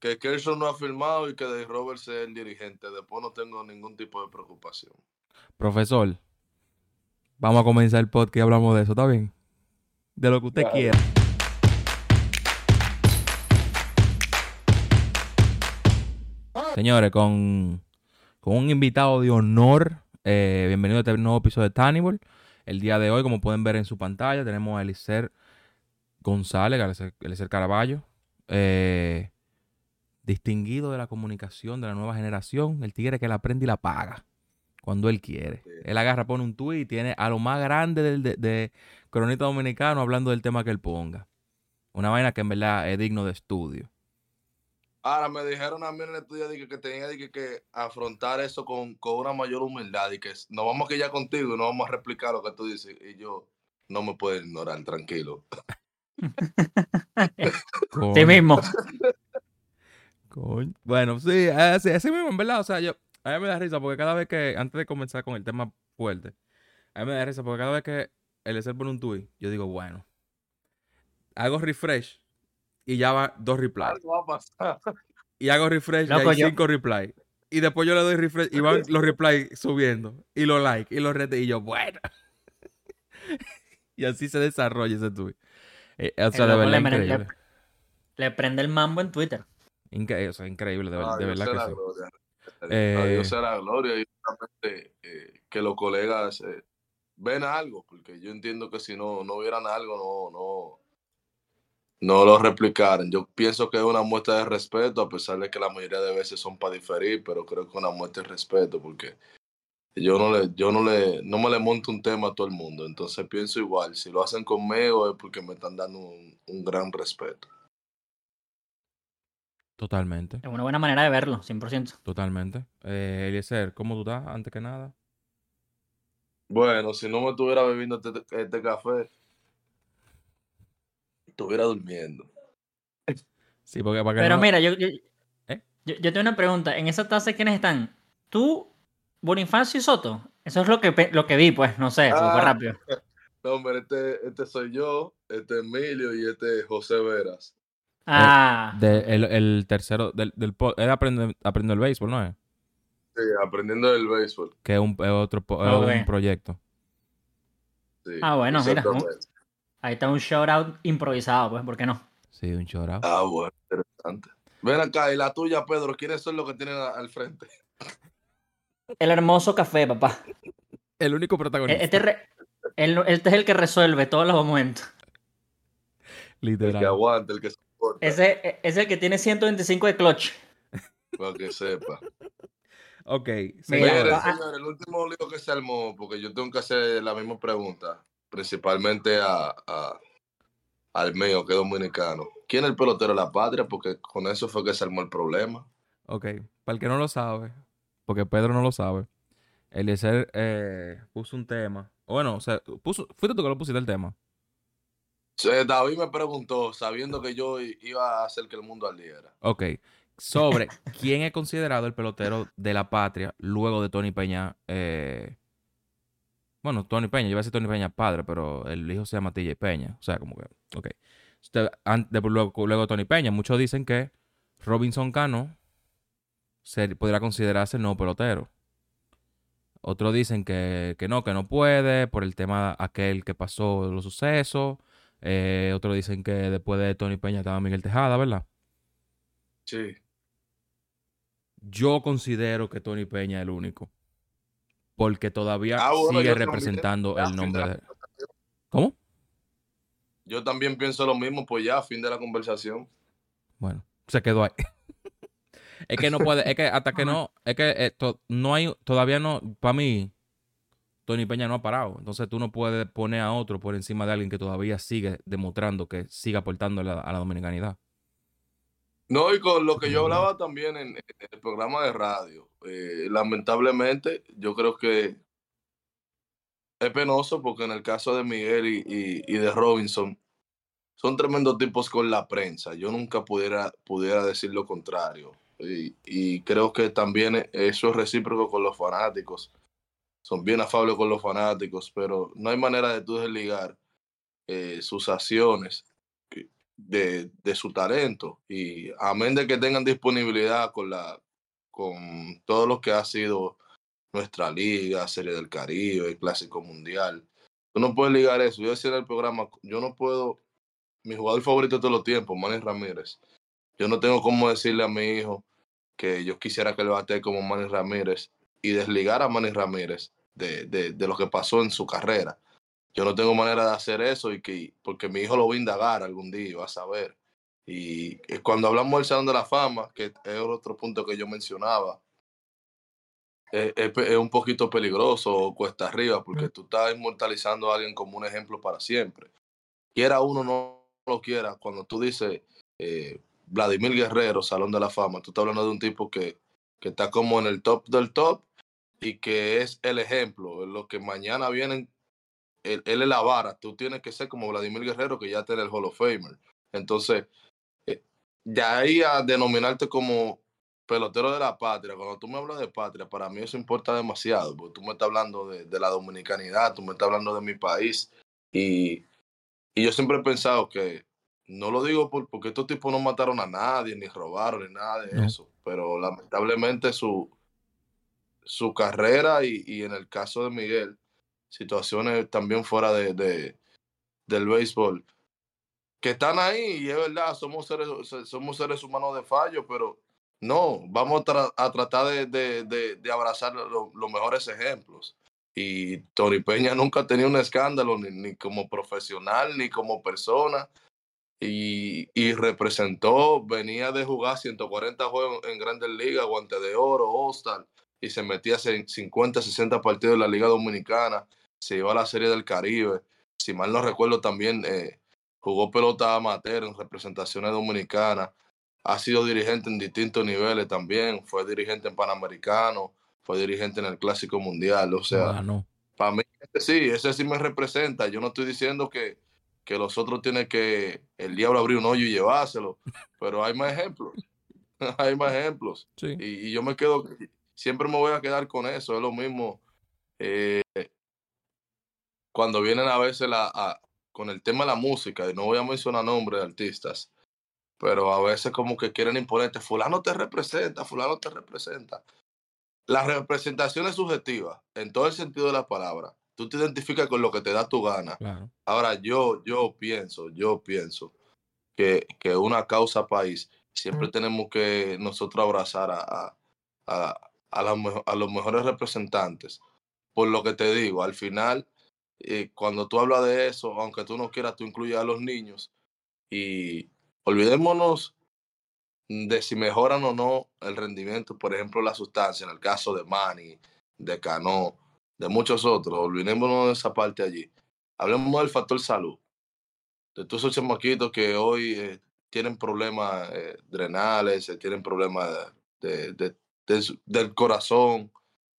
que Kershaw no ha firmado y que de Robert sea el dirigente. Después no tengo ningún tipo de preocupación. Profesor, vamos a comenzar el podcast y hablamos de eso, ¿está bien? De lo que usted quiera. Señores, con, con un invitado de honor, eh, bienvenido a este nuevo episodio de Tannibal. El día de hoy, como pueden ver en su pantalla, tenemos a Elicer González, Elicer Caraballo, eh, distinguido de la comunicación de la nueva generación, el tigre que la aprende y la paga cuando él quiere. Él agarra, pone un tuit y tiene a lo más grande del, de, de, Cronista Dominicano hablando del tema que él ponga. Una vaina que en verdad es digno de estudio. Ahora me dijeron a mí en el estudio que, que tenía que, que, afrontar eso con, con, una mayor humildad y que nos vamos a ya contigo y no vamos a replicar lo que tú dices. Y yo no me puedo ignorar, tranquilo. sí mismo. Coño. Bueno, sí, así, así, mismo, en verdad. O sea, yo, a mí me da risa porque cada vez que, antes de comenzar con el tema fuerte, a mí me da risa porque cada vez que el ser pone un tweet, yo digo, bueno, hago refresh y ya va dos replies. Y hago refresh Loco, y hay yo... cinco replies. Y después yo le doy refresh y van los replies subiendo. Y los likes y los redes. Y yo, bueno. y así se desarrolla ese tweet. Eh, o sea, de verdad, le, increíble. Le, le, prende el mambo en Twitter. Increíble, o sea, increíble, de, de verdad que sí. Gloria. Eh, Dios sea la gloria y eh, que los colegas eh, ven algo, porque yo entiendo que si no, no vieran algo, no, no, no lo replicaran. Yo pienso que es una muestra de respeto, a pesar de que la mayoría de veces son para diferir, pero creo que es una muestra de respeto, porque yo no le, yo no le, no me le monto un tema a todo el mundo. Entonces pienso igual, si lo hacen conmigo es porque me están dando un, un gran respeto. Totalmente. Es una buena manera de verlo, 100%. Totalmente. Eh, Eliezer, ¿cómo tú estás antes que nada? Bueno, si no me estuviera bebiendo este, este café, estuviera durmiendo. Sí, porque para que Pero no... mira, yo, yo, ¿Eh? yo, yo, tengo una pregunta. En esa taza, ¿quiénes están? ¿Tú, Bonifacio y Soto? Eso es lo que, lo que vi, pues, no sé, ah, fue rápido. No, hombre, este, este soy yo, este es Emilio y este es José Veras. Ah. El, de, el, el, tercero del, del él aprende, aprende el béisbol, ¿no es? Sí, aprendiendo el béisbol. Que es un, es otro okay. un proyecto. Sí, ah, bueno, mira. Un, ahí está un shout out improvisado, pues, ¿por qué no? Sí, un shout out. Ah, bueno, interesante. Ven acá, y la tuya, Pedro, ¿quiénes son los que tienen al frente? El hermoso café, papá. El único protagonista. Este, re, el, este es el que resuelve todos los momentos. Literal. El que aguanta, el que ese es el que tiene 125 de clutch. Para que sepa. ok. Señores, señores, el último lío que se armó, porque yo tengo que hacer la misma pregunta, principalmente a, a, al mío, que es dominicano. ¿Quién es el pelotero de la patria? Porque con eso fue que se armó el problema. Ok, para el que no lo sabe, porque Pedro no lo sabe, Eliezer eh, puso un tema. Bueno, o sea, puso, fuiste tú que lo pusiste el tema. David me preguntó, sabiendo que yo iba a hacer que el mundo ardiera. Ok. Sobre quién es considerado el pelotero de la patria luego de Tony Peña. Eh... Bueno, Tony Peña, yo iba a decir Tony Peña padre, pero el hijo se llama TJ Peña. O sea, como que. Ok. Luego, Tony Peña, muchos dicen que Robinson Cano se, podría considerarse el nuevo pelotero. Otros dicen que, que no, que no puede por el tema aquel que pasó los sucesos. Eh, otros dicen que después de Tony Peña estaba Miguel Tejada, ¿verdad? Sí. Yo considero que Tony Peña es el único. Porque todavía ah, bueno, sigue representando el nombre de... ¿Cómo? Yo también pienso lo mismo, pues ya, fin de la conversación. Bueno, se quedó ahí. es que no puede, es que hasta que no, es que eh, to, no hay, todavía no, para mí, Tony Peña no ha parado. Entonces tú no puedes poner a otro por encima de alguien que todavía sigue demostrando que sigue aportando a la, a la dominicanidad. No, y con lo que yo hablaba también en, en el programa de radio, eh, lamentablemente yo creo que es penoso porque en el caso de Miguel y, y, y, de Robinson son tremendos tipos con la prensa. Yo nunca pudiera, pudiera decir lo contrario. Y, y creo que también eso es recíproco con los fanáticos son bien afables con los fanáticos, pero no hay manera de tú desligar eh, sus acciones de, de, su talento. Y amén de que tengan disponibilidad con, la, con todo lo que ha sido nuestra liga, Serie del Caribe, Clásico Mundial. Tú no puedes ligar eso. Yo decía en el programa, yo no puedo, mi jugador favorito de todos los tiempos, Manny Ramírez. Yo no tengo cómo decirle a mi hijo que yo quisiera que le bate como Manny Ramírez y desligar a Manny Ramírez de, de, de, lo que pasó en su carrera. Yo no tengo manera de hacer eso y que, porque mi hijo lo va a indagar algún día, va a saber. Y cuando hablamos del Salón de la Fama, que es otro punto que yo mencionaba, es, es, un poquito peligroso cuesta arriba, porque tú estás inmortalizando a alguien como un ejemplo para siempre. Quiera uno no lo quiera, cuando tú dices eh, Vladimir Guerrero, Salón de la Fama, tú estás hablando de un tipo que, que está como en el top del top y que es el ejemplo, lo que mañana vienen, él, él, es la vara, tú tienes que ser como Vladimir Guerrero que ya tiene el Hall of Famer. Entonces, eh, ya ahí a denominarte como pelotero de la patria, cuando tú me hablas de patria, para mí eso importa demasiado, porque tú me estás hablando de, de la dominicanidad, tú me estás hablando de mi país y, y yo siempre he pensado que no lo digo por, porque estos tipos no mataron a nadie, ni robaron, ni nada de no. eso, pero lamentablemente su, su carrera y, y, en el caso de Miguel, situaciones también fuera de, de, del béisbol, que están ahí y es verdad, somos seres, somos seres humanos de fallo, pero no, vamos a, tra a tratar de, de, de, abrazar lo, los mejores ejemplos. Y Tony Peña nunca ha tenido un escándalo, ni, ni como profesional, ni como persona. Y, y, representó, venía de jugar 140 juegos en Grandes Ligas, guante de oro, All-Star, y se metía en 50, 60 partidos de la Liga Dominicana, se iba a la Serie del Caribe, si mal no recuerdo también eh, jugó pelota amateur en representaciones dominicanas, ha sido dirigente en distintos niveles también, fue dirigente en Panamericano, fue dirigente en el Clásico Mundial, o sea, para mí sí, ese sí me representa, yo no estoy diciendo que, que los otros tienen que el diablo abrir un hoyo y llevárselo, pero hay más ejemplos, hay más ejemplos, sí. y, y yo me quedo, siempre me voy a quedar con eso, es lo mismo. Eh, cuando vienen a veces la, a, con el tema de la música, y no voy a mencionar nombres de artistas, pero a veces como que quieren imponerte, fulano te representa, fulano te representa. La representación es subjetiva, en todo el sentido de la palabra. Tú te identificas con lo que te da tu gana. Claro. Ahora, yo, yo pienso, yo pienso que, que una causa país, siempre tenemos que nosotros abrazar a, a, a, a, la, a los mejores representantes. Por lo que te digo, al final, eh, cuando tú hablas de eso, aunque tú no quieras, tú incluyes a los niños y olvidémonos de si mejoran o no el rendimiento, por ejemplo, la sustancia, en el caso de Manny, de Cano, de muchos otros, olvidémonos de esa parte allí. Hablemos del factor salud, de todos esos chamaquitos que hoy eh, tienen problemas eh, drenales, eh, tienen problemas de, de, de, del corazón,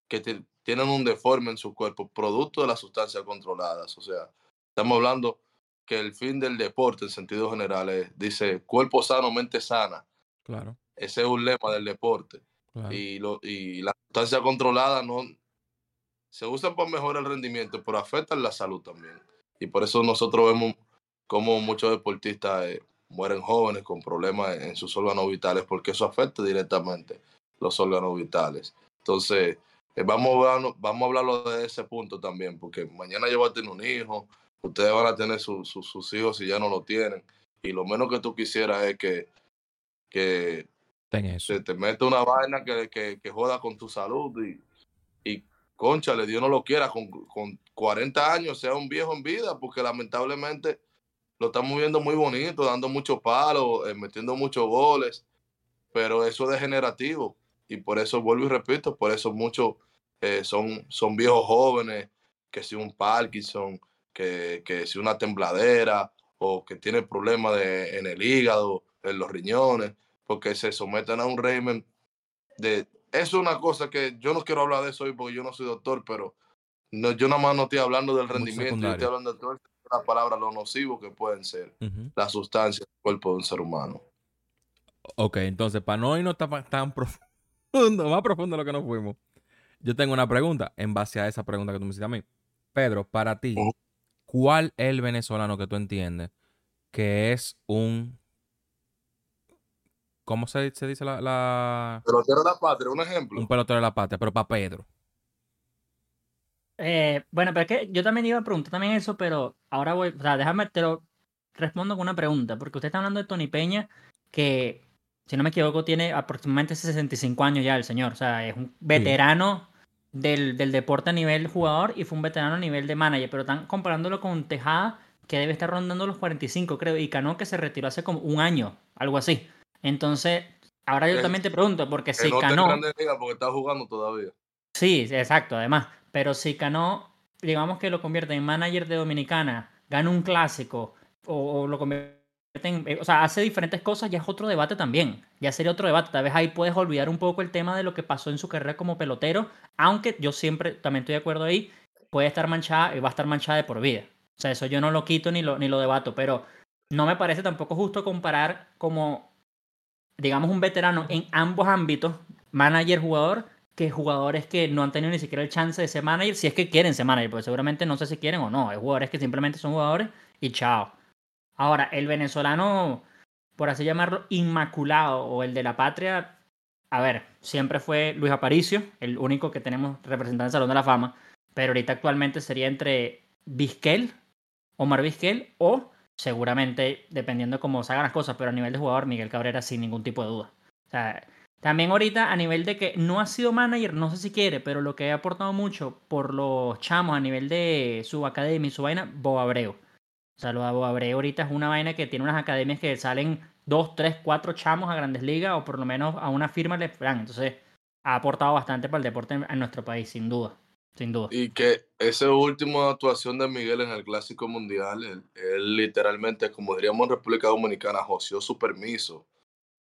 que te, tienen un deforme en su cuerpo, producto de las sustancias controladas. O sea, estamos hablando que el fin del deporte, en sentido general, es, dice cuerpo sano, mente sana. Claro. Ese es un lema del deporte. claro. Y, lo, y la sustancia controlada no se usan para mejorar el rendimiento, pero afectan la salud también. Y por eso nosotros vemos como muchos deportistas eh, mueren jóvenes con problemas en sus órganos vitales, porque eso afecta directamente los órganos vitales. Entonces, eh, vamos, a, vamos a hablarlo de ese punto también, porque mañana yo voy a tener un hijo, ustedes van a tener su, su, sus hijos si ya no lo tienen, y lo menos que tú quisieras es que, que eso. te, te mete una vaina que, que, que, joda con tu salud y, y conchale, Dios no lo quiera, con, con 40 años sea un viejo en vida, porque lamentablemente lo estamos viendo muy bonito, dando muchos palos, eh, metiendo muchos goles, pero eso es degenerativo y por eso vuelvo y repito, por eso muchos eh, son, son viejos jóvenes, que si un Parkinson, que, que si una tembladera o que tiene problemas de, en el hígado, en los riñones, porque se someten a un régimen de... Eso es una cosa que yo no quiero hablar de eso hoy porque yo no soy doctor, pero no, yo nada más no estoy hablando del rendimiento, yo estoy hablando de todas las palabras, lo nocivo que pueden ser Uh -huh. las sustancias del cuerpo de un ser humano. Ok, entonces, para no irnos tan, tan profundo, más profundo de lo que nos fuimos, yo tengo una pregunta en base a esa pregunta que tú me hiciste a mí. Pedro, para ti. ¿cuál es el venezolano que tú entiendes que es un. ¿Cómo se, dice la, la, Pelotero de la patria, un ejemplo. Un pelotero de la patria, pero para Pedro. Eh, bueno, pero es que yo también iba a preguntar también eso, pero ahora voy. O sea, déjame, te lo respondo con una pregunta, porque usted está hablando de Tony Peña, que si no me equivoco, tiene aproximadamente 65 años ya el señor. O sea, es un veterano del, del, deporte a nivel jugador y fue un veterano a nivel de manager. Pero están comparándolo con Tejada, que debe estar rondando los 45, creo, y Cano, que se retiró hace como un año, algo así. Entonces, ahora yo también te pregunto, porque si no Cano. porque está jugando todavía. Sí, exacto, además. Pero si Cano, digamos que lo convierte en manager de Dominicana, gana un clásico o, o lo convierte o sea, hace diferentes cosas, ya es otro debate también. Ya sería otro debate. Tal vez ahí puedes olvidar un poco el tema de lo que pasó en su carrera como pelotero, aunque yo siempre también estoy de acuerdo ahí, puede estar manchada y va a estar manchada de por vida. O sea, eso yo no lo quito ni lo, ni lo debato, pero no me parece tampoco justo comparar como, digamos, un veterano en ambos ámbitos, manager-jugador, que jugadores que no han tenido ni siquiera el chance de ser manager, si es que quieren ser manager, porque seguramente no sé si quieren o no. Hay jugadores que simplemente son jugadores y chao. Ahora, el venezolano, por así llamarlo, inmaculado o el de la patria, a ver, siempre fue Luis Aparicio, el único que tenemos representante del Salón de la Fama, pero ahorita actualmente sería entre Vizquel, Omar Vizquel o seguramente, dependiendo de cómo se hagan las cosas, pero a nivel de jugador, Miguel Cabrera sin ningún tipo de duda. O sea, también ahorita a nivel de que no ha sido manager, no sé si quiere, pero lo que ha aportado mucho por los chamos a nivel de su academia y su vaina, Bo Abreu. O sea, lo ahorita es una vaina que tiene unas academias que salen dos, tres, cuatro chamos a grandes ligas o por lo menos a una firma le dan. Entonces, ha aportado bastante para el deporte en, nuestro país, sin duda. Sin duda. Y que esa última actuación de Miguel en el Clásico Mundial, él, literalmente, como diríamos en República Dominicana, joció su permiso.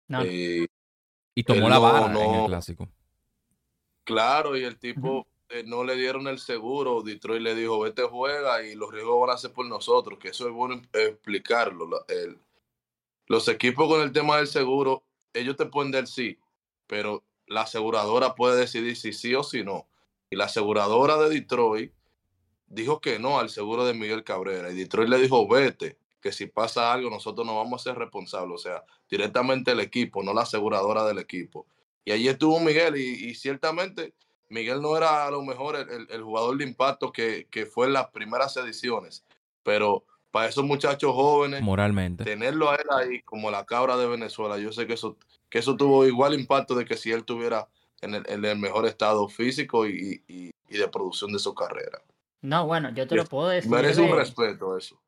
Eh, y tomó la vara en el Clásico. Claro, y el tipo eh, no le dieron el seguro, Detroit le dijo, vete juega y los riesgos van a ser por nosotros, que eso es bueno explicarlo. los equipos con el tema del seguro, ellos te pueden dar sí, pero la aseguradora puede decidir si sí o si no. Y la aseguradora de Detroit dijo que no al seguro de Miguel Cabrera. Y Detroit le dijo, vete, que si pasa algo nosotros no vamos a ser responsables. O sea, directamente el equipo, no la aseguradora del equipo. Y allí estuvo Miguel y ciertamente Miguel no era a lo mejor el, jugador de impacto que, fue en las primeras ediciones, pero para esos muchachos jóvenes, moralmente, tenerlo a él ahí como la cabra de Venezuela, yo sé que eso, que eso tuvo igual impacto de que si él tuviera en el, mejor estado físico y, de producción de su carrera. No, bueno, yo te lo puedo decir. Merece un respeto eso.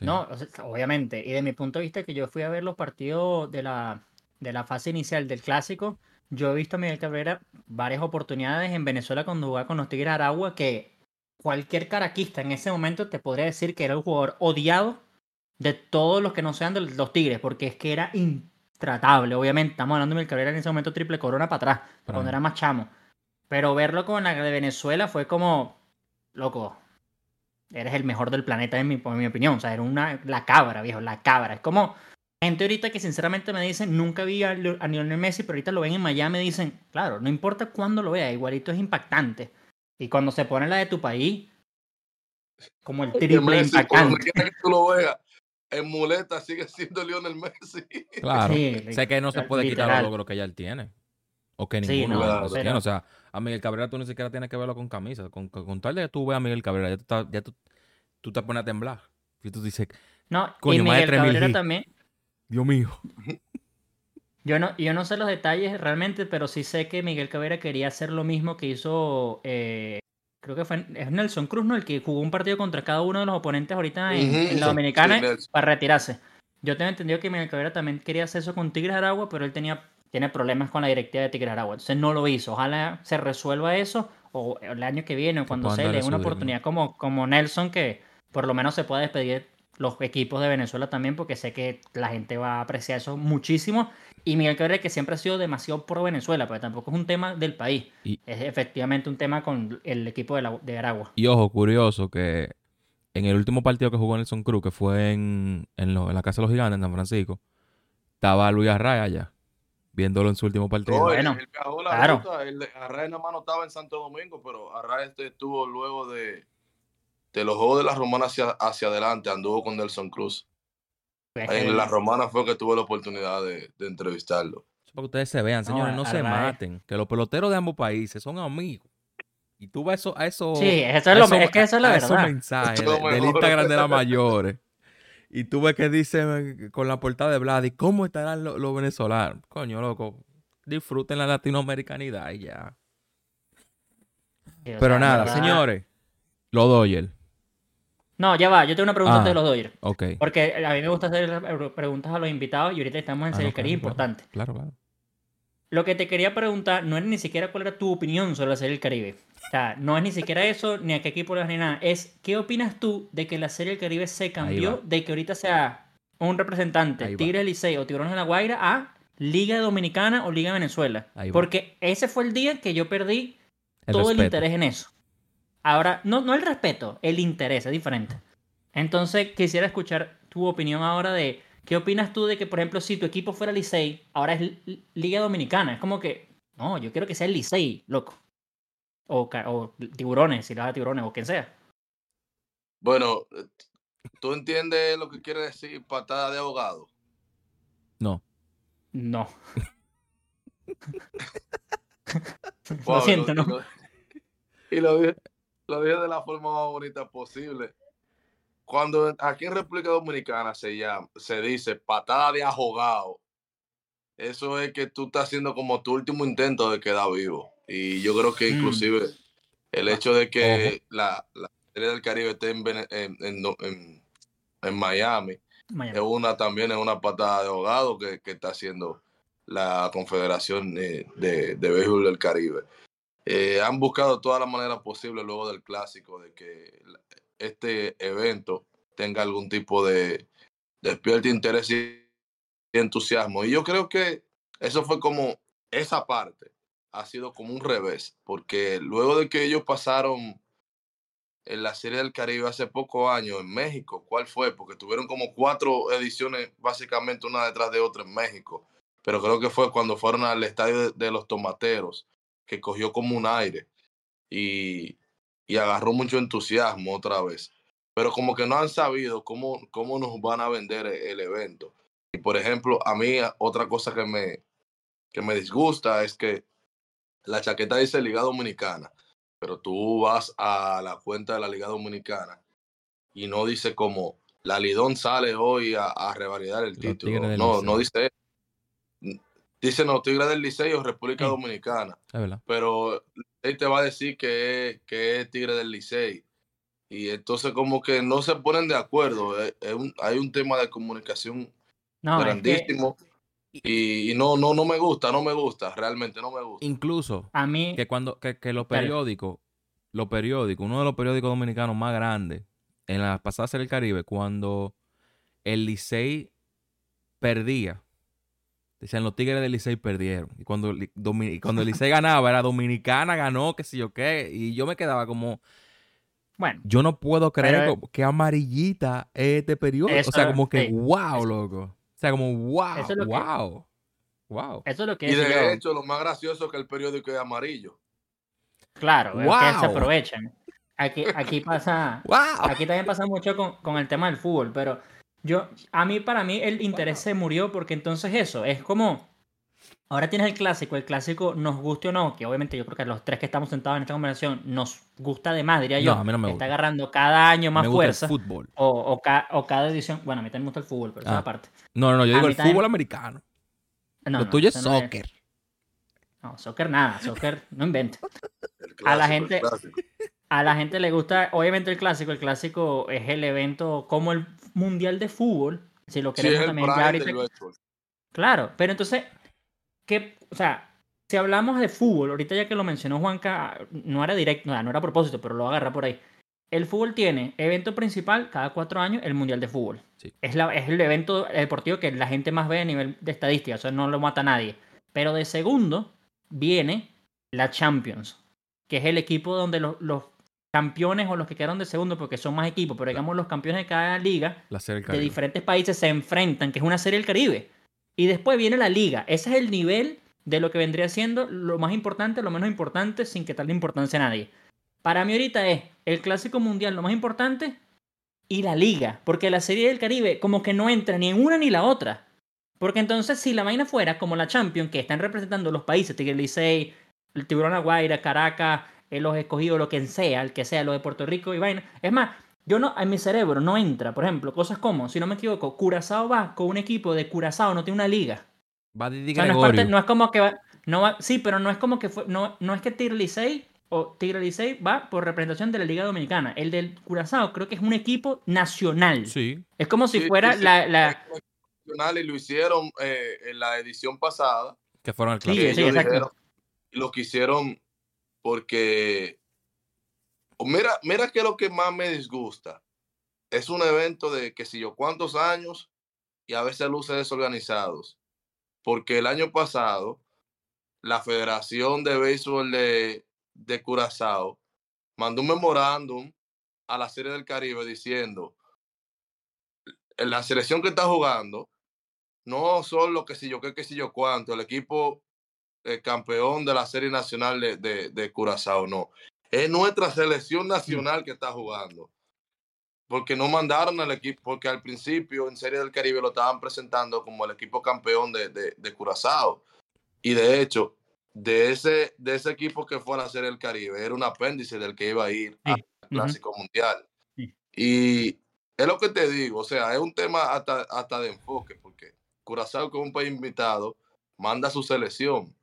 No, obviamente. Y de mi punto de vista, que yo fui a ver los partidos de la, de la fase inicial del clásico, yo he visto a Miguel Cabrera varias oportunidades en Venezuela cuando jugaba con los Tigres Aragua que cualquier caraquista en ese momento te podría decir que era el jugador odiado de todos los que no sean de los Tigres, porque es que era intratable. Obviamente, estamos hablando de Miguel Cabrera en ese momento triple corona para atrás, cuando era más chamo. Pero verlo con la de Venezuela fue como, loco, eres el mejor del planeta en mi, en mi opinión. O sea, era una, la cabra, viejo, la cabra. Es como gente ahorita que sinceramente me dicen, nunca vi a, Lionel Messi, pero ahorita lo ven en Miami, me dicen, claro, no importa cuándo lo vea, igualito es impactante. Y cuando se pone la de tu país, como el triple impactante. que tú lo veas, en muleta sigue siendo Lionel Messi. Claro, sé que no se puede quitar los logros que ya él tiene. O que ninguno tiene. O sea, a Miguel Cabrera tú ni siquiera tienes que verlo con camisa. Con, con, tal de que tú veas a Miguel Cabrera, ya, tú, ya tú, tú, te pones a temblar. Y tú dices, no, y Miguel Cabrera también Dios mío. Yo no, yo no sé los detalles realmente, pero sí sé que Miguel Cabrera quería hacer lo mismo que hizo, eh, creo que fue es Nelson Cruz, ¿no? El que jugó un partido contra cada uno de los oponentes ahorita en, la Dominicana para retirarse. Yo tengo entendido que Miguel Cabrera también quería hacer eso con Tigres Aragua, pero él tenía, tiene problemas con la directiva de Tigres Aragua. Entonces no lo hizo. Ojalá se resuelva eso o el año que viene o cuando se le dé una oportunidad como, como Nelson que por lo menos se pueda despedir los equipos de Venezuela también, porque sé que la gente va a apreciar eso muchísimo. Y Miguel Cabrera, que siempre ha sido demasiado pro Venezuela, pero tampoco es un tema del país. es efectivamente un tema con el equipo de, la, de Aragua. Y ojo, curioso que en el último partido que jugó Nelson Cruz, que fue en, en, la Casa de los Gigantes, en San Francisco, estaba Luis Arraya allá, viéndolo en su último partido. bueno, claro. Arraya nada más no estaba en Santo Domingo, pero Arraya estuvo luego de de los Juegos de la Romana hacia, hacia adelante anduvo con Nelson Cruz. En la romana fue que tuve la oportunidad de, entrevistarlo. Para que ustedes se vean, señores, no, se maten. Que los peloteros de ambos países son amigos. Y tú vas a eso. Sí, eso es, lo, es que eso es la verdad. Esos mensajes del Instagram de las mayores. Y tú ves que dice con la portada de Vladi, ¿cómo estarán los, venezolanos? Coño, loco, disfruten la latinoamericanidad y ya. Pero nada, señores, los Doyle. No, ya va, yo tengo una pregunta de ah, los Doyle. Ok. Porque a mí me gusta hacer preguntas a los invitados y ahorita estamos en ah, Serie Caribe importante. Claro, claro. Lo que te quería preguntar no es ni siquiera cuál era tu opinión sobre la Serie del Caribe. O sea, no es ni siquiera eso, ni a qué equipo le vas ni nada. Es, ¿qué opinas tú de que la Serie del Caribe se cambió de que ahorita sea un representante, Tigre Licey o Tiburones de la Guaira, a Liga Dominicana o Liga Venezuela? Porque ese fue el día que yo perdí todo el interés en eso. Ahora, no, no el respeto, el interés, es diferente. Entonces, quisiera escuchar tu opinión ahora de ¿Qué opinas tú de que, por ejemplo, si tu equipo fuera Licey, ahora es Liga Dominicana? Es como que, no, yo quiero que sea el Licey, loco. O, tiburones, si le da tiburones, o quien sea. Bueno, ¿tú entiendes lo que quiere decir patada de ahogado? No. No. lo siento, ¿no? Y lo, dije, lo dije de la forma más bonita posible cuando aquí en República Dominicana se llama, se dice patada de ahogado, eso es que tú estás haciendo como tu último intento de quedar vivo. Y yo creo que mm. inclusive el hecho de que la, Serie del Caribe esté en, Miami, es una también es una patada de ahogado que, está haciendo la Confederación de, de, Béisbol del Caribe. Eh, han buscado todas las maneras posibles luego del clásico de que este evento tenga algún tipo de despierte interés y entusiasmo. Y yo creo que eso fue como esa parte ha sido como un revés, porque luego de que ellos pasaron en la Serie del Caribe hace pocos años en México, ¿cuál fue? Porque tuvieron como cuatro ediciones, básicamente una detrás de otra en México, pero creo que fue cuando fueron al estadio de, los Tomateros, que cogió como un aire. Y, y agarró mucho entusiasmo otra vez. Pero como que no han sabido cómo, cómo nos van a vender e, el evento. Y por ejemplo, a mí otra cosa que me, que me disgusta es que la chaqueta dice Liga Dominicana, pero tú vas a la cuenta de la Liga Dominicana y no dice como la Lidón sale hoy a, a revalidar el título. No, no dice Dice no, Tigre del Liceo, República Dominicana. Pero él te va a decir que, que es Tigre del Licey. Y entonces como que no se ponen de acuerdo. Eh, hay un tema de comunicación grandísimo. y, no, no, no me gusta, no me gusta, realmente no me gusta. Incluso a mí que cuando que, que los periódicos, los periódicos, uno de los periódicos dominicanos más grandes en la pasada Serie del Caribe, cuando el Licey perdía Decían, los Tigres del Licey perdieron. Y cuando, cuando el Licey ganaba, era Dominicana, ganó, qué sé yo qué. Y yo me quedaba como... Bueno. Yo no puedo creer que amarillita es este periodo. o sea, como que, wow, loco. O sea, como, wow, wow. wow. Eso es lo que Y de hecho, lo más gracioso es que el periódico es amarillo. Claro, es que se aprovechan. Aquí, aquí pasa... wow. Aquí también pasa mucho con, con el tema del fútbol, pero yo, a mí, para mí, el interés se murió porque entonces eso, es como, ahora tienes el clásico, el clásico nos guste o no, que obviamente yo creo que los tres que estamos sentados en esta conversación nos gusta de más, diría yo. a mí no me Está agarrando cada año más me fuerza. el fútbol. O, o, cada edición, bueno, a mí también me gusta el fútbol, pero esa ah. parte. No, no, no, yo digo el fútbol americano. No, Lo tuyo es soccer. No, soccer nada, soccer no invento. a la gente, a la gente le gusta, obviamente el clásico, el clásico es el evento como el mundial de fútbol, si lo queremos también Claro, pero entonces, ¿qué, o sea, si hablamos de fútbol, ahorita ya que lo mencionó Juanca, no era directo, no, era a propósito, pero lo agarra por ahí. El fútbol tiene evento principal cada cuatro años, el Mundial de Fútbol. Es, la, es el evento deportivo que la gente más ve a nivel de estadística, o sea, no lo mata nadie. Pero de segundo viene la Champions, que es el equipo donde los, los campeones o los que quedaron de segundo, porque son más equipos, pero digamos los campeones de cada liga de diferentes países se enfrentan, que es una serie del Caribe. Y después viene la liga. Ese es el nivel de lo que vendría siendo lo más importante, lo menos importante, sin que tal importancia a nadie. Para mí ahorita es el clásico mundial lo más importante y la liga, porque la Serie del Caribe como que no entra ni en una ni la otra. Porque entonces si la vaina fuera como la Champions, que están representando los países, Tigre Licey, el Tiburón Aguaira, Caracas, eh, los escogidos, lo que sea, el que sea, lo de Puerto Rico y vaina. Es más, yo no, en mi cerebro no entra, por ejemplo, cosas como, si no me equivoco, Curazao va con un equipo de Curazao, no tiene una liga. Va de O sea, no, es parte- no es como que va, no va, sí, pero no es como que fue, no, no es que Tigre Licey o Tigre Licey va por representación de la Liga Dominicana. El del Curazao creo que es un equipo nacional. Sí. Es como si Sí, fuera sí, sí. la, la- Nacional y lo hicieron eh, en la edición pasada. Que fueron al Sí, sí, exacto. dijeron- lo que hicieron porque mira, mira que lo que más me disgusta es un evento de que si yo cuántos años y a veces luces desorganizados. Porque el año pasado la Federación de Béisbol de, de Curazao mandó un memorándum a la Serie del Caribe diciendo en la selección que está jugando no son lo que si yo qué, que si yo cuánto, el equipo eh, campeón de la Serie Nacional de, de, de Curazao, no. Es nuestra selección nacional que está jugando. Porque no mandaron al equipo, porque al principio en Serie del Caribe lo estaban presentando como el equipo campeón de, de, de Curazao. Y de hecho, de ese, de ese equipo que fue a la Serie del Caribe, era un apéndice del que iba a ir Sí, al Clásico Mundial. Sí. Y es lo que te digo, o sea, es un tema hasta, hasta de enfoque, porque Curazao, como un país invitado, manda su selección.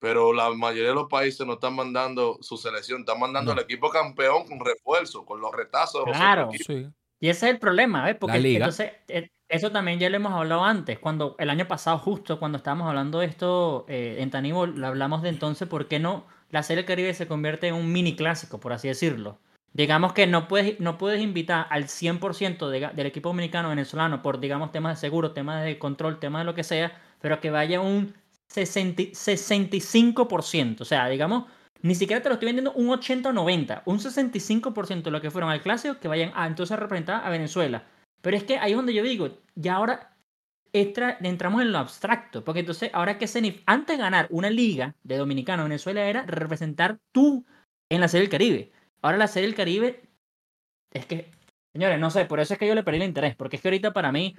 Pero la mayoría de los países no están mandando su selección, están mandando No. el equipo campeón con refuerzo, con los retazos de los Claro. equipos. Sí. Y ese es el problema, ¿ves? Porque liga. entonces, eh, eso también ya lo hemos hablado antes, cuando el año pasado, justo cuando estábamos hablando de esto eh, en Tanibol, lo hablamos de entonces, ¿por qué no la Serie del Caribe se convierte en un mini clásico, por así decirlo? Digamos que no puedes, no puedes invitar al 100% de del equipo dominicano venezolano por, digamos, temas de seguro, temas de control, temas de lo que sea, pero que vaya un 60 65%. O sea, digamos, ni siquiera te lo estoy vendiendo un 80 o 90, un 65% de lo que fueron al clásico que vayan a entonces a representar a Venezuela. Pero es que ahí es donde yo digo, ya ahora entramos en lo abstracto, porque entonces ahora que antes de ganar una liga de Dominicano Venezuela era representar tú en la Serie del Caribe. Ahora la Serie del Caribe es que, señores, no sé, por eso es que yo le perdí el interés, porque es que ahorita para mí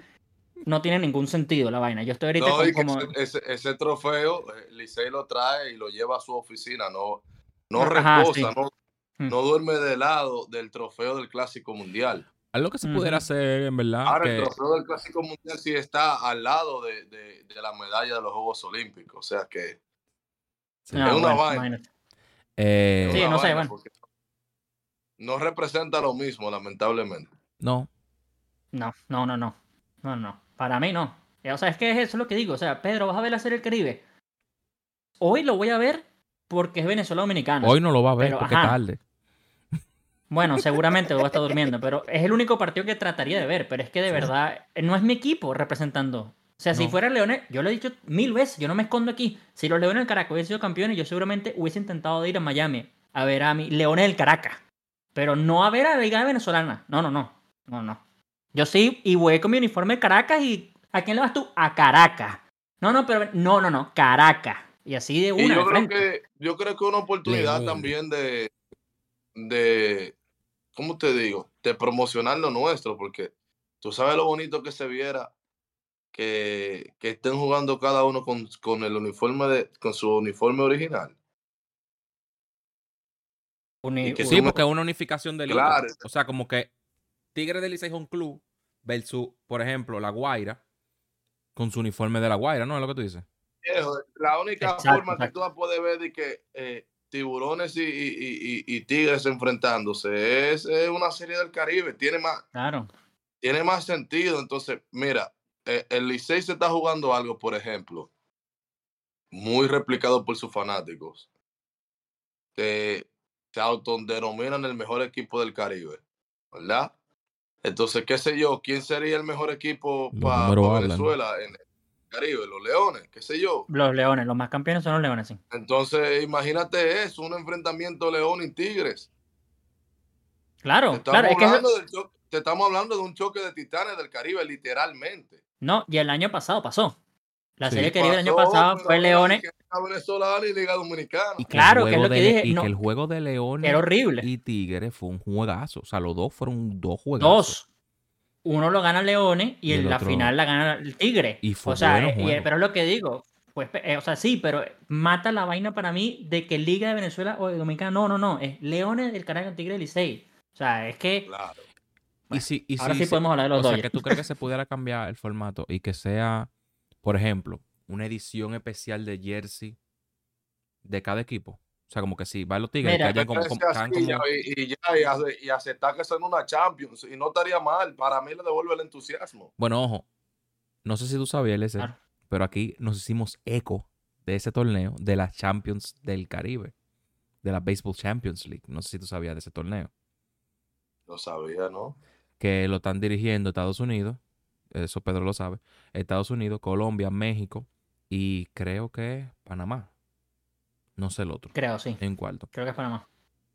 no tiene ningún sentido la vaina. Yo estoy ahorita No, con- como... ese, trofeo, eh, Licey lo trae y lo lleva a su oficina, no, no Ajá, reposa, sí. no, Mm. no duerme de lado del trofeo del Clásico Mundial. Algo que se pudiera hacer, en verdad. Ahora, que- el trofeo del Clásico Mundial sí está al lado de, de- de la medalla de los Juegos Olímpicos, o sea que Sí. Ah, es una bueno, vaina. eh, es Sí, no sé, bueno. no representa lo mismo, lamentablemente. no. No, no, no, no. No, no. Para mí no. Eh, O sea, es que eso es lo que digo. O sea, Pedro, ¿vas a ver la serie del Caribe? Hoy lo voy a ver porque es Venezuela Dominicana. Hoy no lo va a ver Pero, porque es ajá. tarde. Bueno, seguramente voy a estar durmiendo, pero es el único partido que trataría de ver. Pero es que de verdad eh, no es mi equipo representando. O sea, si fuera Leones, yo lo he dicho mil veces, yo no me escondo aquí. Si los Leones del Caracas hubiesen sido campeones, yo seguramente hubiese intentado de ir a Miami a ver a mi Leones del Caracas. Pero no a ver a la Liga Venezolana. No, no, no. No, no. Yo sí, y voy con mi uniforme de Caracas y ¿a quién le vas tú? A Caracas. No, no, pero no, no, no, Caracas. Y así de Y una. yo de creo que yo creo que una oportunidad también de, de, ¿cómo te digo? De promocionar lo nuestro, porque tú sabes lo bonito que se viera que, que estén jugando cada uno con, con el uniforme de, con su uniforme original. Uni- y que Sí, porque es una unificación de liga. Claro. O sea, como que Tigre del Licey es un club versus, por ejemplo, La Guaira con su uniforme de La Guaira, ¿no? Es lo que tú dices. La única Exacto, forma que tú vas a poder ver de que eh, tiburones y, y- y- y- y tigres enfrentándose es, es una serie del Caribe. Tiene más, Claro. tiene más sentido. Entonces, mira, eh, el Licey se está jugando algo, por ejemplo, muy replicado por sus fanáticos, que se autodenominan el mejor equipo del Caribe, ¿verdad? Entonces, qué sé yo, ¿quién sería el mejor equipo para. Venezuela en el Caribe? Los Leones, qué sé yo. Los Leones, los más campeones son los Leones, sí. Entonces, imagínate eso, un enfrentamiento León y Tigres. Claro, Te claro, es que eso- te estamos hablando de un choque de titanes del Caribe, literalmente. no, y el año pasado pasó. La Sí. Serie Caribe el año pasado fue Leones. Liga venezolana y Liga Dominicana. Y que Claro, el que es juego lo que de- dije, Y no- que el juego de Leones Era horrible. y Tigres fue un juegazo. O sea, los dos fueron dos juegazos. Dos. Uno lo gana Leones y, en la otro- final la gana el Tigre. Y fue o sea, bueno eh, y- juego. pero es lo que digo. Pues, eh, o sea, sí, pero mata la vaina para mí de que Liga de Venezuela o de Dominicana. No, no, no. Es Leones, el Caracas, Tigre y Licey. O sea, es que Claro. Y si, y ahora si sí podemos hablar de los O sea, que tú crees que se pudiera cambiar el formato y que sea, por ejemplo, una edición especial de jersey de cada equipo. O sea, como que si va a los Tigres, Mira, que como, como- como- y, y ya, y, ace- y aceptar que son una Champions. Y no estaría mal. Para mí le devuelve el entusiasmo. Bueno, ojo, no sé si tú sabías, LC, pero aquí nos hicimos eco de ese torneo de las Champions del Caribe, de la Baseball Champions League. No sé si tú sabías de ese torneo. Lo sabía, ¿no? Que lo están dirigiendo Estados Unidos, eso Pedro lo sabe, Estados Unidos, Colombia, México y creo que Panamá. No sé el otro, Creo, sí. en cuarto. Creo que es Panamá.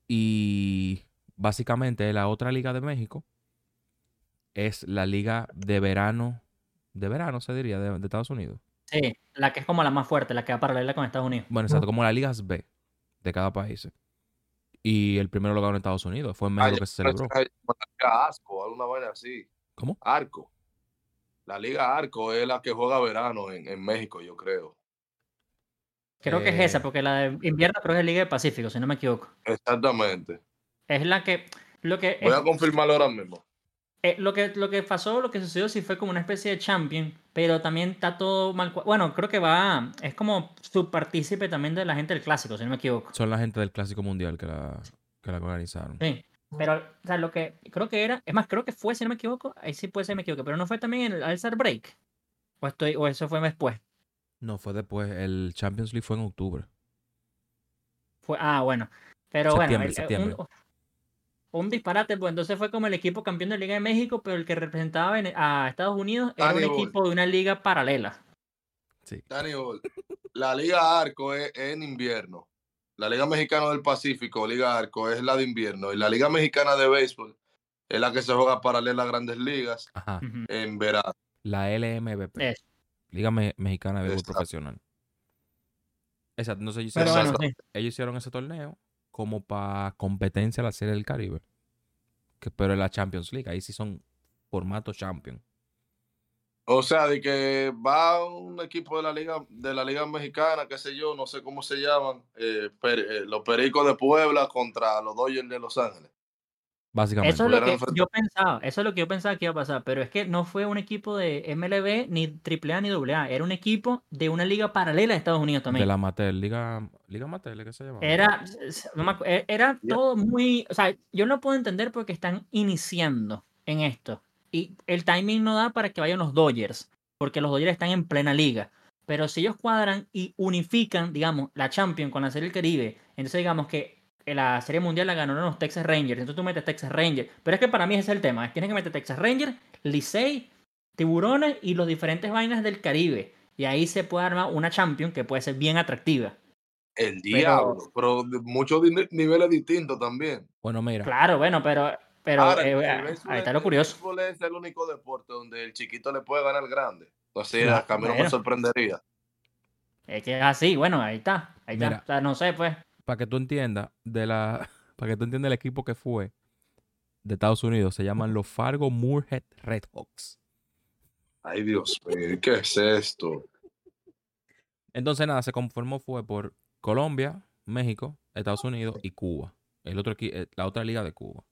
Y básicamente la otra liga de México es la liga de verano, de verano se diría, de, de Estados Unidos. Sí, la que es como la más fuerte, la que va paralela con Estados Unidos. Bueno, exacto, como las ligas B de cada país. Y el primero lo ganó en Estados Unidos, fue en México Ay, que se celebró. esa- la Liga Asco, alguna vaina así. ¿Cómo? Arco. La Liga Arco es la que juega verano en, en México, yo creo. Creo que es Eh. esa, porque la de invierno creo que es Liga del Pacífico, si no me equivoco. Exactamente. Es la que. Lo que, Voy es- a confirmarlo ahora mismo. eh, lo, que, lo que pasó, lo que sucedió, sí fue como una especie de champion, pero también está todo mal. Bueno, creo que va. Es como subpartícipe también de la gente del clásico, si no me equivoco. Son la gente del Clásico Mundial que la, que la organizaron. Sí. Pero, o sea, lo que creo que era. Es más, creo que fue, si no me equivoco. Ahí sí puede ser me equivoco. Pero no fue también en el All-Star Break. O, estoy, o eso fue después. No, fue después. El Champions League fue en octubre. Fue, ah, bueno. Pero Septiembre, bueno, el- septiembre. Un, un disparate, pues entonces fue como el equipo campeón de Liga de México, pero el que representaba en- a Estados Unidos era un equipo de una liga paralela. Sí. Dani la Liga Arco es en invierno. La Liga Mexicana del Pacífico, Liga Arco, es la de invierno. Y la Liga Mexicana de Béisbol es la que se juega paralela a grandes ligas Ajá. En verano. La LMBP. Liga Me- Mexicana de Béisbol Exacto. Profesional. Exacto. Entonces ellos Pero hicieron, bueno, sí. ellos hicieron ese torneo como para competencia a la Serie del Caribe. Que, pero en la Champions League. Ahí sí son formato champion. O sea, de que va un equipo de la Liga de la Liga Mexicana, qué sé yo, no sé cómo se llaman, eh, per- eh, los Pericos de Puebla contra los Dodgers de Los Ángeles. Básicamente. Eso es lo que yo pensaba, eso es lo que yo pensaba que iba a pasar, pero es que no fue un equipo de MLB, ni AAA, ni AA, era un equipo de una liga paralela de Estados Unidos también. De la Amateur. Liga, Liga Amateur, ¿qué se llama? Era, no me acu- e- era todo muy, o sea, yo no puedo entender porque están iniciando en esto y el timing no da para que vayan los Dodgers, porque los Dodgers están en plena liga. Pero si ellos cuadran y unifican, digamos, la Champions con la Serie del Caribe, entonces digamos que la Serie Mundial la ganaron los Texas Rangers, entonces tú metes Texas Rangers. Pero es que para mí ese es el tema, es que tienes que meter Texas Rangers, Licey, Tiburones y los diferentes vainas del Caribe. Y ahí se puede armar una Champions que puede ser bien atractiva. El diablo, pero de muchos niveles distintos también. Bueno, mira. Claro, bueno, pero, pero Ahora, eh, el ahí está es- lo el curioso. béisbol es el único deporte donde el chiquito le puede ganar al grande. Entonces, Claro, a mí no me sorprendería. Es que es así, bueno, ahí está. Ahí Mira. está. O sea, no sé, pues. Para que tú entiendas de la. Para que tú entiendas el equipo que fue de Estados Unidos. Se llaman los Fargo Moorhead Redhawks. Ay, Dios mío, ¿qué es esto? Entonces, nada, se conformó fue por Colombia, México, Estados Unidos y Cuba. El otro eh, la otra liga de Cuba.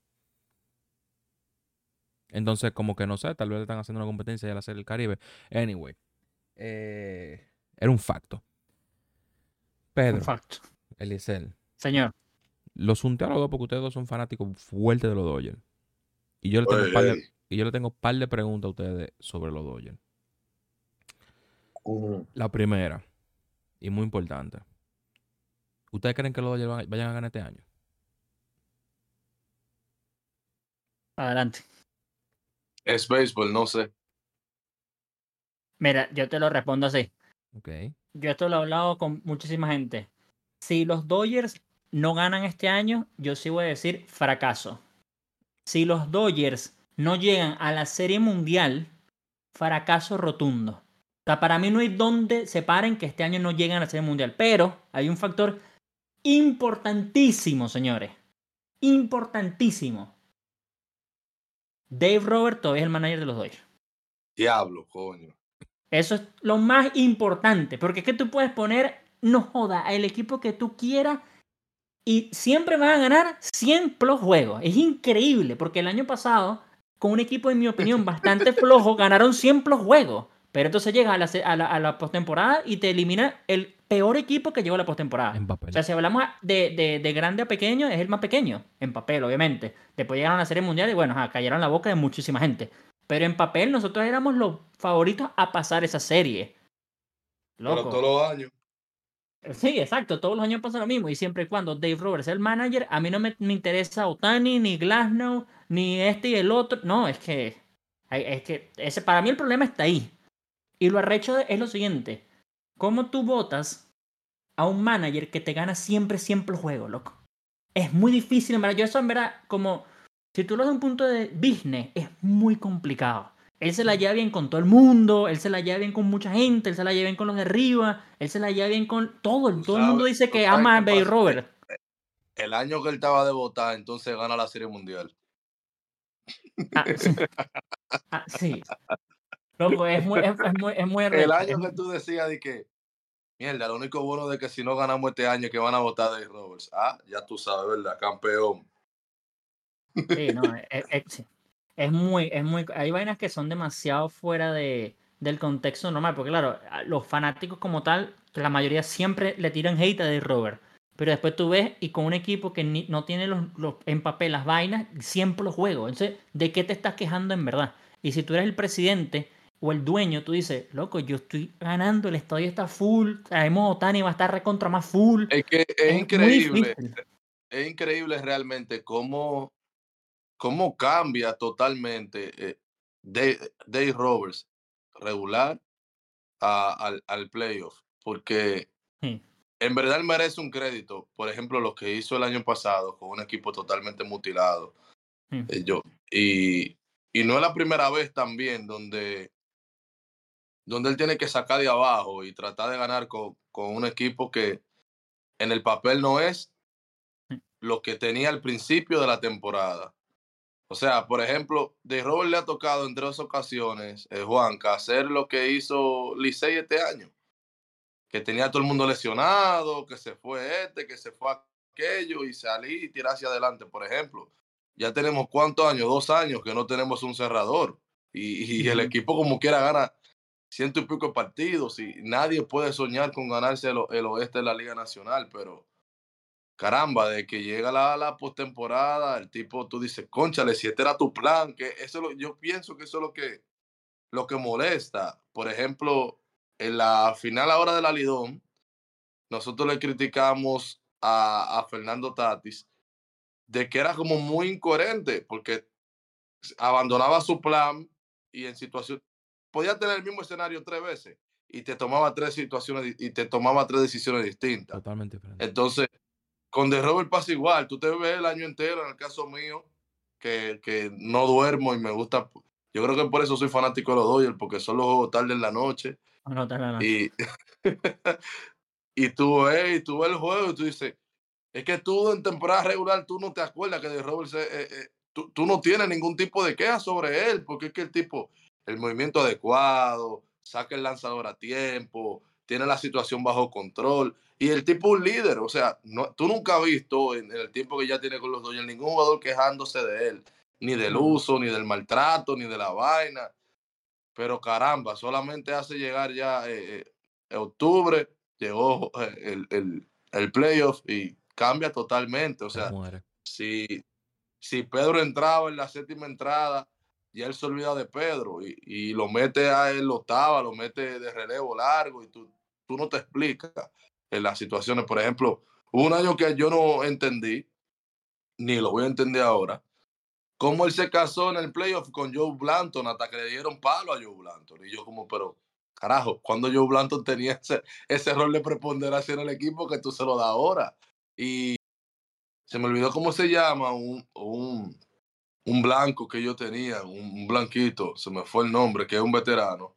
Entonces, como que no sé, tal vez le están haciendo una competencia ya la Serie del Caribe. Anyway. eh, era un facto. Pedro, Un facto. Eliezer, Señor. los junté a los dos porque ustedes dos son fanáticos fuertes de los Dodgers. Y yo le tengo, un par de, y yo le tengo un par de preguntas a ustedes sobre los Dodgers. La primera, y muy importante. ¿Ustedes creen que los Dodgers vayan a ganar este año? Adelante. Es béisbol, no sé. Mira, yo te lo respondo así. Ok. Yo esto lo he hablado con muchísima gente. Si los Dodgers no ganan este año, yo sí voy a decir fracaso. Si los Dodgers no llegan a la Serie Mundial, fracaso rotundo. O sea, para mí no hay donde se paren que este año no lleguen a la Serie Mundial. Pero hay un factor importantísimo, señores. Importantísimo. Dave Robert todavía es el manager de los Dodgers. Diablo, coño. Eso es lo más importante. Porque es que tú puedes poner, no joda, el equipo que tú quieras y siempre van a ganar 100 plus juegos. Es increíble, porque el año pasado, con un equipo, en mi opinión, bastante flojo, ganaron 100 plus juegos. Pero entonces llega a la, a la, postemporada y te elimina el peor equipo que llegó a la postemporada. O sea, si hablamos de, de, grande a pequeño, es el más pequeño. En papel, obviamente. Después llegaron a la Serie Mundial y bueno, cayeron la boca de muchísima gente. Pero en papel, nosotros éramos los favoritos a pasar esa serie. Loco. Pero todos los años. Sí, exacto, todos los años pasa lo mismo y siempre y cuando Dave Roberts es el manager, a mí no me, interesa Otani, ni Glasnow, ni este y el otro. No, es que, es que ese, para mí el problema está ahí. Y lo arrecho es lo siguiente, ¿cómo tú votas a un manager que te gana siempre, siempre el juego, loco? Es muy difícil, en verdad. Yo eso en verdad, como, si tú lo das un punto de business, es muy complicado. Él se la lleva bien con todo el mundo, él se la lleva bien con mucha gente, él se la lleva bien con los de arriba, él se la lleva bien con todo. Todo el mundo dice que ama a Bay Robert. El año que él estaba de votar, entonces gana la Serie Mundial. Ah, sí. Ah, es muy, es, muy, es muy El año que tú decías de que, mierda, lo único bueno de que si no ganamos este año es que van a votar de Roberts. Ah, ya tú sabes, ¿verdad? Campeón. Sí, no, es, es muy, es muy, hay vainas que son demasiado fuera de, del contexto normal, porque claro, los fanáticos como tal, la mayoría siempre le tiran hate a Dave Robert, pero después tú ves y con un equipo que no tiene los, los, en papel las vainas, siempre los juegos. Entonces, ¿de qué te estás quejando en verdad? Y si tú eres el presidente o el dueño, tú dices, loco, yo estoy ganando, el estadio está full, sabemos Otani va a estar recontra más full. Es que es increíble, es increíble realmente cómo cómo cambia totalmente eh, Dave, Roberts regular al, al, playoff, porque en verdad merece un crédito, por ejemplo, lo que hizo el año pasado con un equipo totalmente mutilado. Eh, yo, y, y no es la primera vez también donde, donde él tiene que sacar de abajo y tratar de ganar con, con un equipo que en el papel no es lo que tenía al principio de la temporada. O sea, por ejemplo, de Robert le ha tocado en tres ocasiones, eh, Juanca, hacer lo que hizo Licey este año. Que tenía todo el mundo lesionado, que se fue este, que se fue aquello, y salí y tirar hacia adelante, por ejemplo. Ya tenemos cuántos años, dos años que no tenemos un cerrador. Y, el equipo como quiera gana ciento y pico partidos y nadie puede soñar con ganarse el oeste de la Liga Nacional, pero caramba, de que llega la, la postemporada, el tipo, tú dices, conchale, si este era tu plan, que eso lo, yo pienso que eso es lo que, lo que molesta. Por ejemplo, en la final ahora de la Lidón, nosotros le criticamos a Fernando Tatis de que era como muy incoherente, porque abandonaba su plan y en situación, podía tener el mismo escenario tres veces y te tomaba tres situaciones y te tomaba tres decisiones distintas. Totalmente diferente. Entonces, con The Robert pasa igual. Tú te ves el año entero, en el caso mío, que, que no duermo y me gusta. Yo creo que por eso soy fanático de los Dodgers, porque solo juego tarde en la noche. No, tarde Y, y tú ves, y tú ves el juego y tú dices, es que tú en temporada regular tú no te acuerdas que de Robert eh, eh, tú, tú, no tienes ningún tipo de queja sobre él, porque es que el tipo, el movimiento adecuado, saca el lanzador a tiempo, tiene la situación bajo control. Y el tipo un líder, o sea, no, tú nunca has visto en, el tiempo que ya tiene con los Dodgers ningún jugador quejándose de él, ni del uso, ni del maltrato, ni de la vaina. Pero caramba, solamente hace llegar ya eh, eh, octubre, llegó eh, el, el, el, playoff y cambia totalmente. O sea, si, si Pedro entraba en la séptima entrada, ya él se olvida de Pedro y, y lo mete a él octava, lo mete de relevo largo y tú, tú no te explicas en las situaciones. Por ejemplo, un año que yo no entendí, ni lo voy a entender ahora, cómo él se casó en el playoff con Joe Blanton hasta que le dieron palo a Joe Blanton. Y yo como, pero carajo, cuando Joe Blanton tenía ese, ese rol de preponderación en el equipo que tú se lo das ahora. Y se me olvidó cómo se llama un, un, un blanco que yo tenía, un, blanquito, se me fue el nombre, que es un veterano,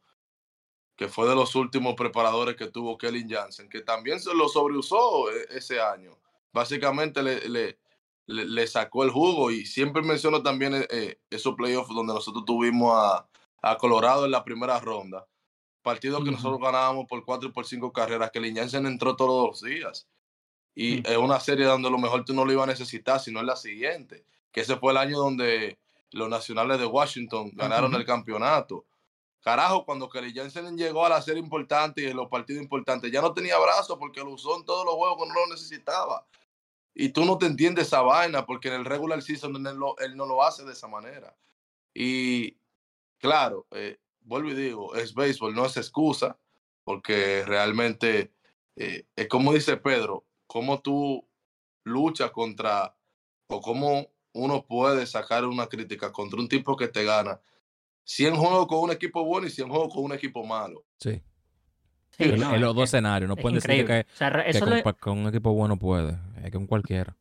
que fue de los últimos preparadores que tuvo Kellen Jansen, que también se lo sobreusó e, ese año. Básicamente le, le, le, sacó el jugo y siempre menciono también eh, eh, esos playoffs donde nosotros tuvimos a, a, Colorado en la primera ronda. Partido que nosotros ganábamos por cuatro y por cinco carreras, que Jansen entró todos los días. Y es una serie donde a lo mejor tú no lo ibas a necesitar, sino en la siguiente. Que ese fue el año donde los nacionales de Washington ganaron el campeonato. Carajo, cuando Kelly Jensen llegó a la serie importante y en los partidos importantes, ya no tenía brazo porque lo usó en todos los juegos cuando no lo necesitaba. Y tú no te entiendes esa vaina porque en el regular season él, él no lo hace de esa manera. Y claro, eh, vuelvo y digo, es béisbol, no es excusa, porque realmente eh, es como dice Pedro, cómo tú luchas contra o cómo uno puede sacar una crítica contra un tipo que te gana 100 juegos con un equipo bueno y 100 juegos con un equipo malo. Sí. en, los dos escenarios. No pueden decir que, con, un equipo bueno puede. Es que con cualquiera.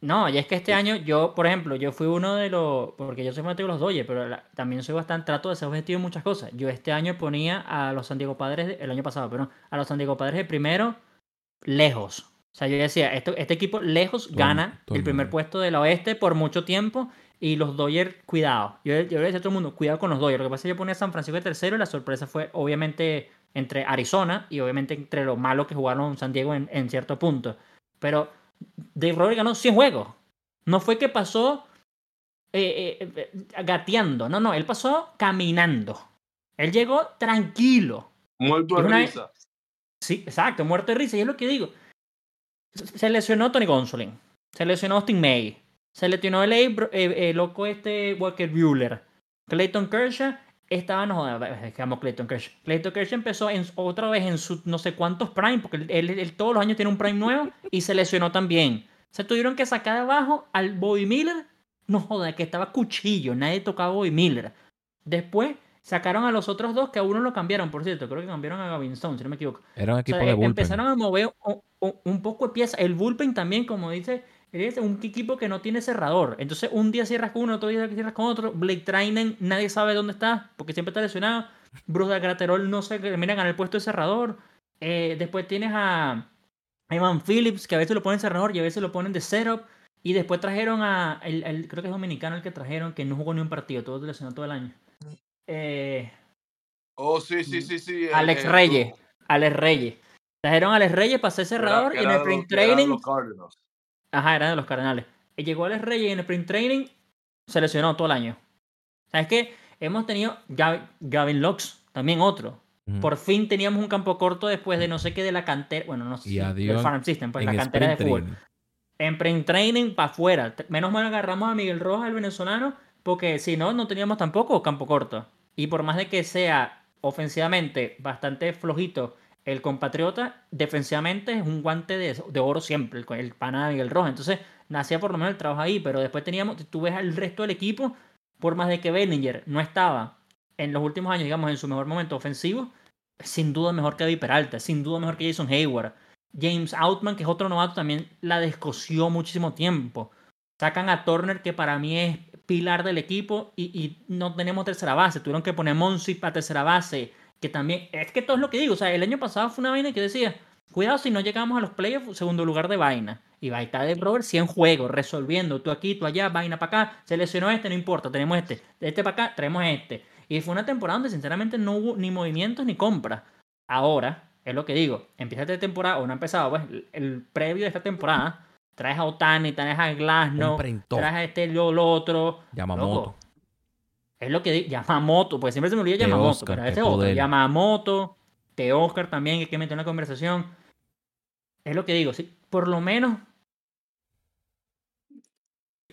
No, y es que este año yo, por ejemplo, yo fui uno de los. Porque yo soy fanático de los Dodgers, pero también soy bastante. Trato de ser objetivo en muchas cosas. Yo este año ponía a los San Diego Padres. El año pasado, pero a los San Diego Padres de primero, lejos. O sea, yo decía, esto, este equipo lejos gana el primer puesto del oeste por mucho tiempo y los Dodgers, cuidado. Yo, yo le decía a todo el mundo, cuidado con los Dodgers. Lo que pasa es que yo ponía a San Francisco de tercero y la sorpresa fue obviamente entre Arizona y obviamente entre los malos que jugaron San Diego en, en cierto punto. Pero Dave Roberts ganó 100 juegos. No fue que pasó eh, eh, eh, gateando. No, no, él pasó caminando. Él llegó tranquilo. Muerto de risa. Sí, exacto, muerto de risa. Y es lo que digo. Se lesionó Tony Gonsolin. Se lesionó Austin May. Se lesionó el, el, el loco este Walker Bueller. Clayton Kershaw estaba, no dejamos Clayton Kershaw. Clayton Kershaw empezó en, otra vez en sus no sé cuántos prime, porque él, todos los años tiene un prime nuevo y se lesionó también. Se tuvieron que sacar de abajo al Bobby Miller. No joda, que estaba cuchillo, nadie tocaba a Bobby Miller. Después sacaron a los otros dos que a uno lo cambiaron, por cierto, creo que cambiaron a Gavin Stone, si no me equivoco. Era un equipo de bullpen. Empezaron a mover un poco de pieza. El bullpen también, como dice es un equipo que no tiene cerrador. Entonces, un día cierras con uno, otro día cierras con otro. Blake Trainen, nadie sabe dónde está, porque siempre está lesionado. Bruce Graterol no sé, miran en el puesto de cerrador. Eh, después tienes a Ivan Phillips, que a veces lo ponen cerrador y a veces lo ponen de setup. Y después trajeron a, el, creo que es dominicano el que trajeron, que no jugó ni un partido, todo lesionado todo el año. Eh, oh, sí, sí, sí, sí. Alex Reyes. Alex Reyes. Trajeron a Alex Reyes para ser cerrador y en el sprint training. Ajá, era de los Cardenales. Y llegó Alex Reyes y en el sprint training se lesionó todo el año. ¿Sabes qué? Hemos tenido Gavin Lux, también otro. Por fin teníamos un campo corto después de no sé qué de la cantera. Bueno, no sé. Y del Farm System, pues la cantera de fútbol. En sprint training para afuera. Menos mal agarramos a Miguel Rojas, el venezolano, porque si no, no teníamos tampoco campo corto. Y por más de que sea ofensivamente bastante flojito el compatriota defensivamente es un guante de, oro siempre, el, el pana y el rojo. Entonces, nacía por lo menos el trabajo ahí, pero después teníamos, tú ves al resto del equipo, por más de que Bellinger no estaba en los últimos años, digamos, en su mejor momento ofensivo, sin duda mejor que David Peralta, sin duda mejor que Jason Hayward. James Outman, que es otro novato, también la descoció muchísimo tiempo. Sacan a Turner, que para mí es pilar del equipo, y, no tenemos tercera base. Tuvieron que poner Monsi para tercera base que también, es que todo es lo que digo, o sea, el año pasado fue una vaina que decía, cuidado si no llegamos a los playoffs, segundo lugar de vaina. Y va a estar de Robert 100 juegos, resolviendo, tú aquí, tú allá, vaina para acá, seleccionó este, no importa, tenemos este, este para acá, traemos este. Y fue una temporada donde sinceramente no hubo ni movimientos ni compras. Ahora, es lo que digo, empieza esta temporada, o no ha empezado, pues, el, previo de esta temporada, traes a Otani, traes a Glasnow, traes a este, lo, lo otro. Yamamoto. Es lo que dice Yamamoto, porque siempre se me olvida Yamamoto, pero este otro, Yamamoto, Te Oscar también, que hay que meter en la conversación. Es lo que digo, sí, por lo menos.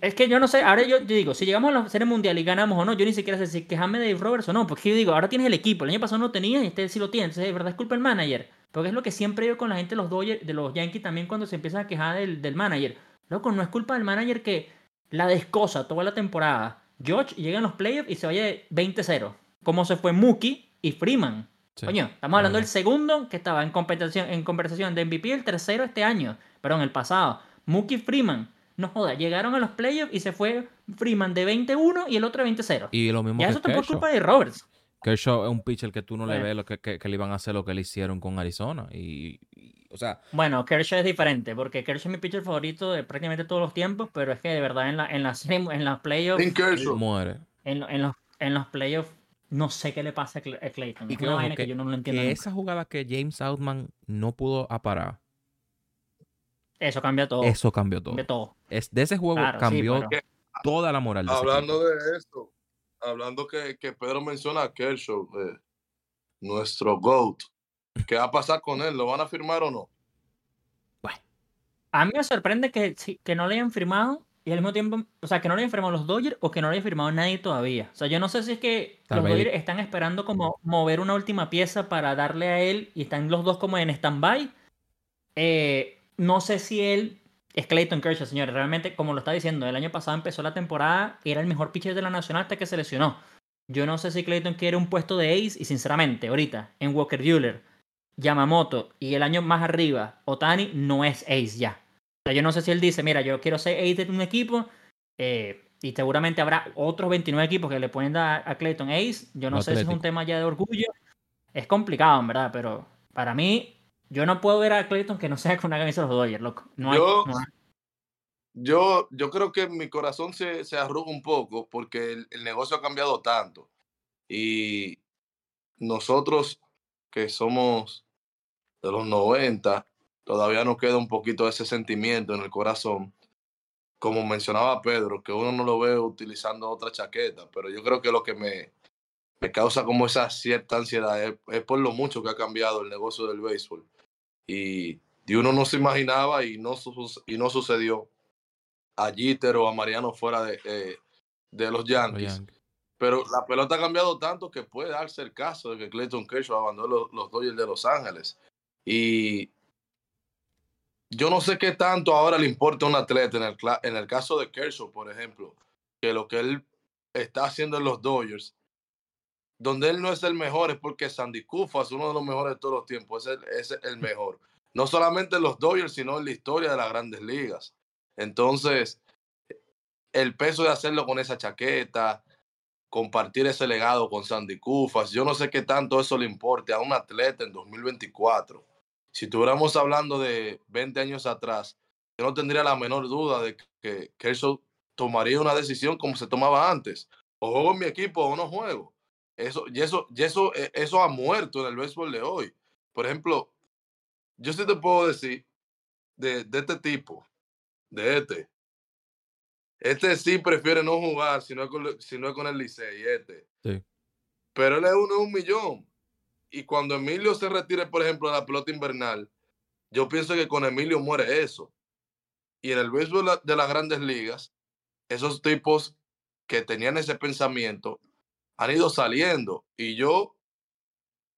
Es que yo no sé, ahora yo, digo, si llegamos a la serie mundial y ganamos o no, yo ni siquiera sé si quejarme de Dave Roberts o no, porque yo digo, ahora tienes el equipo, el año pasado no tenías y este sí lo tienes, entonces de verdad es culpa del manager, porque es lo que siempre digo con la gente de los Dodgers, de los Yankees también cuando se empiezan a quejar del, del manager. Loco, no es culpa del manager que la descosa toda la temporada George llega en los playoffs y se vaya 20-0. Como se fue Mookie y Freeman. Coño, estamos hablando del segundo que estaba en conversación, en conversación de MVP, el tercero este año, perdón, el pasado. Mookie y Freeman. No joda, llegaron a los playoffs y se fue Freeman de 21 y el otro de 20-0. Y lo mismo ya eso te por culpa de Roberts. Kershaw es un pitcher que tú no le ves lo que, que, le iban a hacer lo que le hicieron con Arizona. Y, o sea. Bueno, Kershaw es diferente, porque Kershaw es mi pitcher favorito de prácticamente todos los tiempos, pero es que de verdad en la, en las en las playoffs. muere. En, en, los, en los playoffs no sé qué le pasa a Clayton. Y es una vaina que, yo no lo entiendo. Que esa jugada que James Outman no pudo aparar. Eso cambia todo. Eso cambió todo. todo. Es, de ese juego cambió toda la moral. De hablando de esto, hablando que, que, Pedro menciona a Kershaw, eh, nuestro GOAT. ¿Qué va a pasar con él? ¿Lo van a firmar o no? Bueno. A mí me sorprende que, que no le hayan firmado y al mismo tiempo, o sea, que no le hayan firmado los Dodgers o que no le hayan firmado nadie todavía. O sea, yo no sé si es que los Dodgers están esperando como mover una última pieza para darle a él y están los dos como en stand-by. Eh, no sé si él es Clayton Kershaw, señores. Realmente, como lo está diciendo, el año pasado empezó la temporada, era el mejor pitcher de la Nacional hasta que se lesionó. Yo no sé si Clayton quiere un puesto de ace y sinceramente, ahorita, en Walker Buehler, Yamamoto y el año más arriba, Otani no es ace ya yo no sé si él dice, mira, yo quiero ser ace de un equipo, eh, y seguramente habrá otros 29 equipos que le pueden dar a Clayton ace. Yo no, sé si es un tema ya de orgullo. Es complicado, en verdad, pero para mí, yo no puedo ver a Clayton que no sea con una camisa de los Dodgers, loco. No yo, yo, yo, creo que mi corazón se, se arruga un poco porque el, el negocio ha cambiado tanto. Y nosotros que somos de los 90, todavía nos queda un poquito de ese sentimiento en el corazón. Como mencionaba Pedro, que uno no lo ve utilizando otra chaqueta, pero yo creo que lo que me, me causa como esa cierta ansiedad es, por lo mucho que ha cambiado el negocio del béisbol. Y, y uno no se imaginaba y no, y no sucedió a Jeter o a Mariano fuera de, eh, de los Yankees. Pero la pelota ha cambiado tanto que puede darse el caso de que Clayton Kershaw abandonó los, los Dodgers de Los Ángeles. Y yo no sé qué tanto ahora le importa a un atleta en el, en el caso de Kershaw, por ejemplo, que lo que él está haciendo en los Dodgers, donde él no es el mejor es porque Sandy Koufax es uno de los mejores de todos los tiempos, es el, es el mejor. No solamente en los Dodgers, sino en la historia de las grandes ligas. Entonces, el peso de hacerlo con esa chaqueta, compartir ese legado con Sandy Koufax, yo no sé qué tanto eso le importe a un atleta en 2024 si estuviéramos hablando de 20 años atrás, yo no tendría la menor duda de que Kershaw tomaría una decisión como se tomaba antes. O juego en mi equipo o no juego. Eso, y eso, y eso, e, eso ha muerto en el béisbol de hoy. Por ejemplo, yo sí te puedo decir de, de este tipo, de este. Este sí prefiere no jugar si no es con, si no es con el Licey, este. Sí. Pero él es uno de un millón. Y cuando Emilio se retire, por ejemplo, de la pelota invernal, yo pienso que con Emilio muere eso. Y en el béisbol de las grandes ligas, esos tipos que tenían ese pensamiento han ido saliendo. Y yo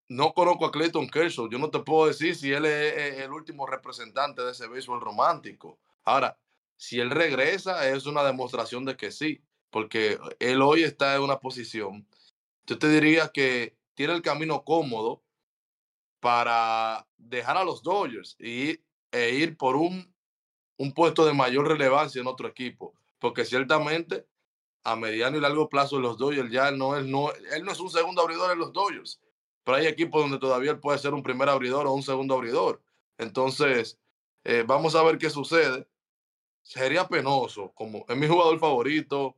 no conozco a Clayton Kershaw. Yo no te puedo decir si él es el último representante de ese béisbol romántico. Ahora, si él regresa, es una demostración de que sí, porque él hoy está en una posición. Yo te diría que tiene el camino cómodo para dejar a los Dodgers y, e ir por un, un puesto de mayor relevancia en otro equipo. Porque ciertamente a mediano y largo plazo los Dodgers ya no es, no, él no es un segundo abridor en los Dodgers, pero hay equipos donde todavía él puede ser un primer abridor o un segundo abridor. Entonces, eh, vamos a ver qué sucede. Sería penoso, como es mi jugador favorito,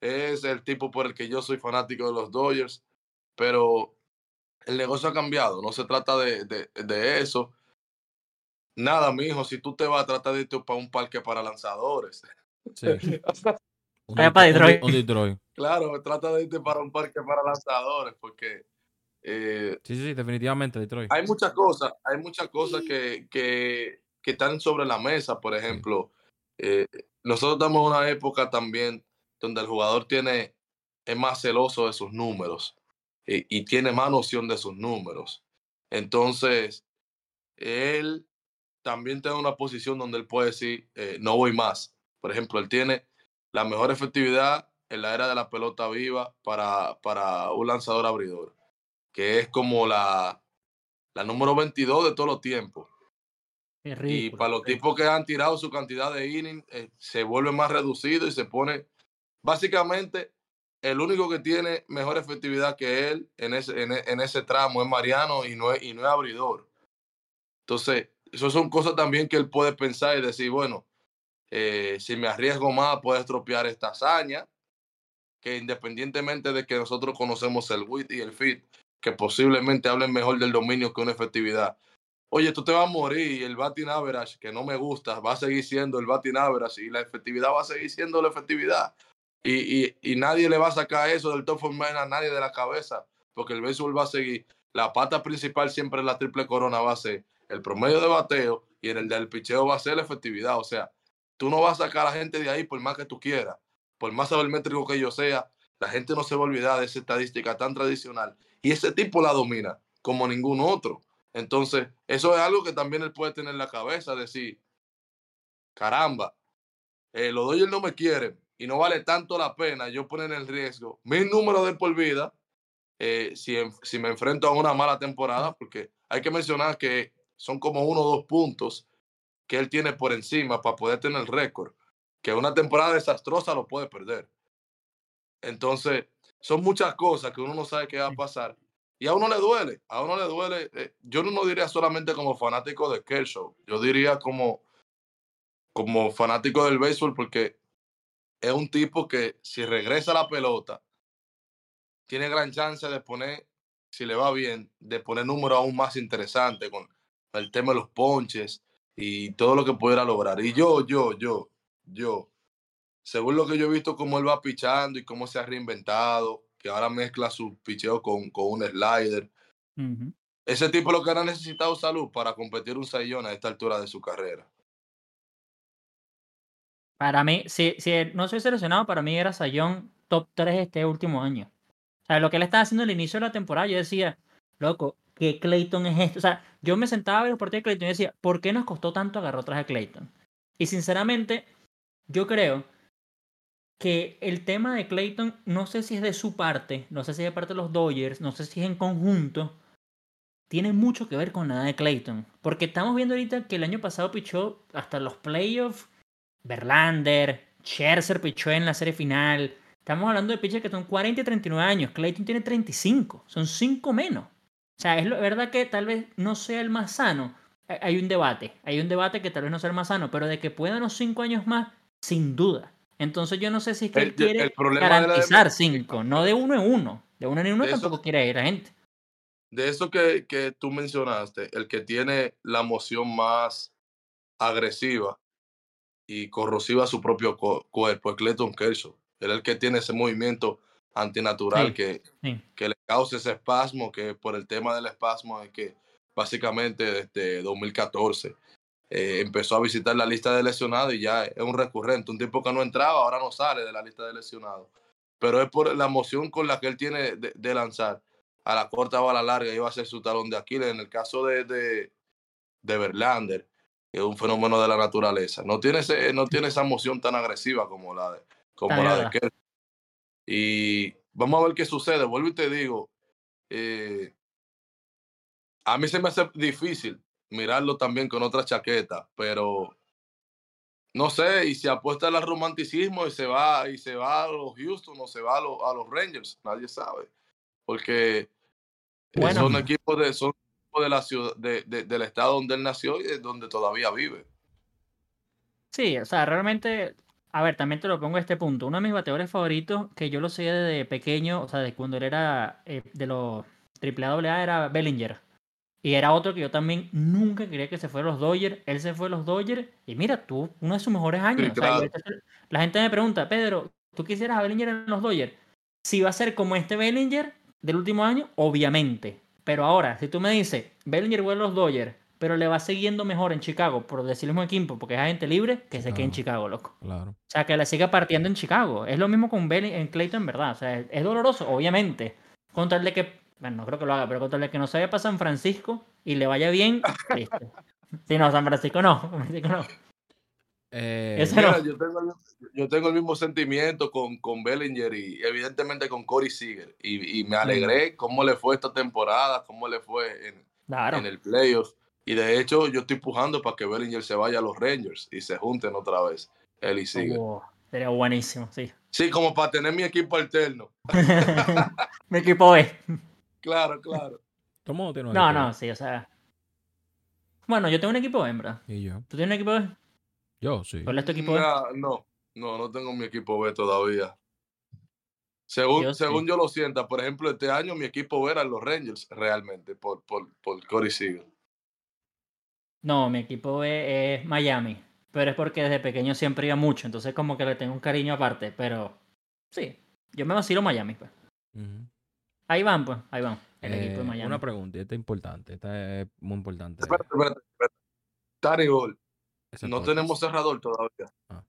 es el tipo por el que yo soy fanático de los Dodgers pero el negocio ha cambiado, no se trata de, de, eso. Nada, mijo, si tú te vas, a tratar de irte para un parque para lanzadores. Sí. un, para Detroit. Un, Detroit. Claro, trata de irte para un parque para lanzadores, porque... Eh, sí, sí, definitivamente Detroit. Hay muchas cosas, hay muchas cosas que, que, que están sobre la mesa, por ejemplo. Eh, nosotros estamos en una época también donde el jugador tiene, es más celoso de sus números. Eh, y tiene más noción de sus números. Entonces, él también tiene una posición donde él puede decir, eh, no voy más. Por ejemplo, él tiene la mejor efectividad en la era de la pelota viva para, para un lanzador abridor, que es como la, la número 22 de todos los tiempos. y para los tipos que han tirado su cantidad de innings, eh, se vuelve más reducido y se pone, básicamente, el único que tiene mejor efectividad que él en ese, en, ese tramo es Mariano y no es, y no es abridor. Entonces, eso son cosas también que él puede pensar y decir, bueno, eh, si me arriesgo más, puede estropear esta hazaña, que independientemente de que nosotros conocemos el WIT y el FIT, que posiblemente hablen mejor del dominio que una efectividad. Oye, tú te vas a morir y el batting average, que no me gusta, va a seguir siendo el batting average y la efectividad va a seguir siendo la efectividad. Y, y, y nadie le va a sacar eso del top of mind a nadie de la cabeza, porque el béisbol va a seguir. La pata principal siempre es la triple corona, va a ser el promedio de bateo y en el del picheo va a ser la efectividad. O sea, tú no vas a sacar a la gente de ahí por más que tú quieras, por más sabermétrico que yo sea, la gente no se va a olvidar de esa estadística tan tradicional. Y ese tipo la domina como ningún otro. Entonces, eso es algo que también él puede tener en la cabeza, decir, caramba, eh, los Dodgers no me quieren y no vale tanto la pena yo poner en riesgo mi número de por vida eh, si, si me enfrento a una mala temporada, porque hay que mencionar que son como uno o dos puntos que él tiene por encima para poder tener el récord, que una temporada desastrosa lo puede perder. Entonces, son muchas cosas que uno no sabe qué va a pasar. Y a uno le duele, a uno le duele. Eh, yo no diría solamente como fanático de Kershaw, yo diría como, como fanático del béisbol, porque es un tipo que si regresa la pelota, tiene gran chance de poner, si le va bien, de poner números aún más interesantes con el tema de los ponches y todo lo que pudiera lograr. Y yo, yo, yo, yo, según lo que yo he visto, cómo él va pichando y cómo se ha reinventado, que ahora mezcla su picheo con, con un slider. Ese tipo lo que ha necesitado salud para competir un sayón a esta altura de su carrera. Para mí, si, si no soy seleccionado, para mí era Sayón top 3 este último año. O sea, lo que él estaba haciendo al inicio de la temporada, yo decía, loco, ¿qué Clayton es esto? O sea, yo me sentaba a ver los partidos de Clayton y decía, ¿por qué nos costó tanto agarrar atrás a Clayton? Y sinceramente, yo creo que el tema de Clayton, no sé si es de su parte, no sé si es de parte de los Dodgers, no sé si es en conjunto, tiene mucho que ver con nada de Clayton. Porque estamos viendo ahorita que el año pasado pichó hasta los playoffs, Verlander, Scherzer pichó en la serie final. Estamos hablando de pitchers que son 40 y 39 años. Clayton tiene 35, son 5 menos. O sea, es verdad que tal vez no sea el más sano. Hay un debate, hay un debate que tal vez no sea el más sano, pero de que pueda unos 5 años más, sin duda. Entonces yo no sé si es que él quiere garantizar 5, no de uno en uno. De uno en uno tampoco quiere ir a gente. De eso que, que tú mencionaste, el que tiene la emoción más agresiva y corrosiva a su propio cuerpo es Clayton Kershaw. Es el que tiene ese movimiento antinatural que, que le causa ese espasmo, que por el tema del espasmo es que básicamente desde 2014 eh, empezó a visitar la lista de lesionados y ya es un recurrente, un tipo que no entraba, ahora no sale de la lista de lesionados. Pero es por la emoción con la que él tiene de, lanzar a la corta o a la larga, iba a ser su talón de Aquiles. En el caso de, de, de Verlander, es un fenómeno de la naturaleza. No tiene, ese, no tiene esa emoción tan agresiva como la de, como la de Kershaw. Y vamos a ver qué sucede. Vuelvo y te digo, eh, a mí se me hace difícil mirarlo también con otra chaqueta, pero no sé, y se apuesta al romanticismo y se va y se va a los Houston o se va a, a los Rangers, nadie sabe, porque son equipos de son de la ciudad de, del estado donde él nació y donde todavía vive. Sí, o sea, realmente a ver, también te lo pongo a este punto. Uno de mis bateadores favoritos, que yo lo sé desde pequeño, o sea, de cuando él era eh, de los AAA, era Bellinger. Y era otro que yo también nunca quería que se fuera a los Dodgers. Él se fue a los Dodgers. Y mira, tú, uno de sus mejores años. la gente me pregunta, Pedro, ¿tú quisieras a Bellinger en los Dodgers? Si va a ser como este Bellinger del último año, obviamente. Pero ahora, si tú me dices, Bellinger vuelve a los Dodgers, pero le va siguiendo mejor en Chicago, por decirlo mismo equipo, porque es agente libre, que se quede en Chicago, loco. Claro. O sea, que le siga partiendo en Chicago. Es lo mismo con Belly en Clayton, en verdad. O sea, es, doloroso, obviamente. De que, bueno, no creo que lo haga, pero de que no se vaya para San Francisco y le vaya bien, listo. Sí, no, San Francisco no. San Francisco no. Eh, yo, tengo, yo, tengo, el mismo sentimiento con, con Bellinger y evidentemente con Corey Seager. Y, y me alegré cómo le fue esta temporada, cómo le fue en, en el playoff. Y de hecho, yo estoy pujando para que Bellinger se vaya a los Rangers y se junten otra vez, él y sigue. Sería buenísimo, sí. Sí, como para tener mi equipo alterno. mi equipo B. Claro, claro. No, no, sí, o sea. Bueno, yo tengo un equipo B, ¿verdad? ¿Y yo? ¿Tú tienes un equipo B? Yo, sí. ¿Cuál es tu equipo B? No, no, no tengo mi equipo B todavía. Según yo, según yo lo sienta, por ejemplo, este año mi equipo B eran los Rangers realmente, por, por, por Corey Seager. No, mi equipo B es Miami pero es porque desde pequeño siempre iba mucho, entonces como que le tengo un cariño aparte, pero sí, yo me vacilo Miami, pues. Ahí van, pues, ahí van, el equipo de eh, Miami. Una pregunta, esta es importante, esta es muy importante. Espérate, espérate, espérate. Gol. No tenemos cerrador todavía. Ah.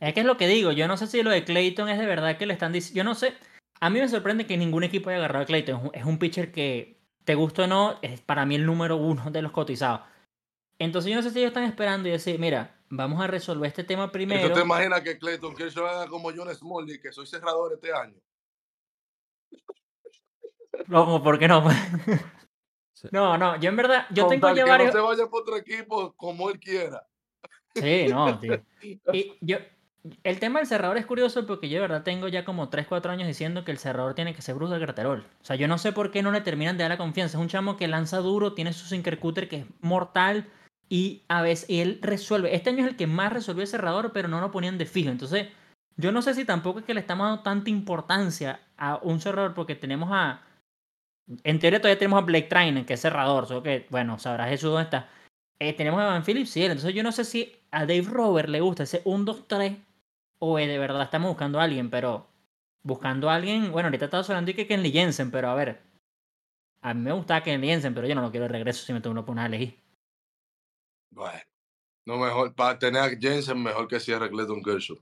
Es que es lo que digo, yo no sé si lo de Clayton es de verdad que le están diciendo, yo no sé, a mí me sorprende que ningún equipo haya agarrado a Clayton, es un pitcher que, te gusta o no, es para mí el número uno de los cotizados entonces yo no sé si ellos están esperando y decir, mira, vamos a resolver este tema primero. ¿Tú te imaginas que Clayton Kershaw haga como John Smoley, que soy cerrador este año? No, ¿por qué no? no, no, yo en verdad, yo tengo ya varios... no se vaya por otro equipo como él quiera. Sí, no, tío. Y yo, el tema del cerrador es curioso porque yo de verdad tengo ya como 3, 4 años diciendo que el cerrador tiene que ser Bruce de Graterol. O sea, yo no sé por qué no le terminan de dar la confianza. Es un chamo que lanza duro, tiene su sinkercutter que es mortal y a veces él resuelve. Este año es el que más resolvió el cerrador, pero no lo ponían de fijo. Entonces, yo no sé si tampoco es que le estamos dando tanta importancia a un cerrador, porque tenemos a. En teoría, todavía tenemos a Blake Trainer, que es cerrador. Solo que, bueno, sabrá Jesús dónde está. Eh, tenemos a Van Phillips, sí. Entonces, yo no sé si a Dave Robert le gusta ese 1, 2, 3, o de verdad estamos buscando a alguien, pero. Buscando a alguien. Bueno, ahorita estamos hablando de que Ken Jensen, pero a ver. A mí me gusta Ken Jensen, pero yo no lo quiero de regreso si me tengo uno poner a elegir. Bueno, no mejor, para tener a Jensen mejor que cierre Clayton Kershaw.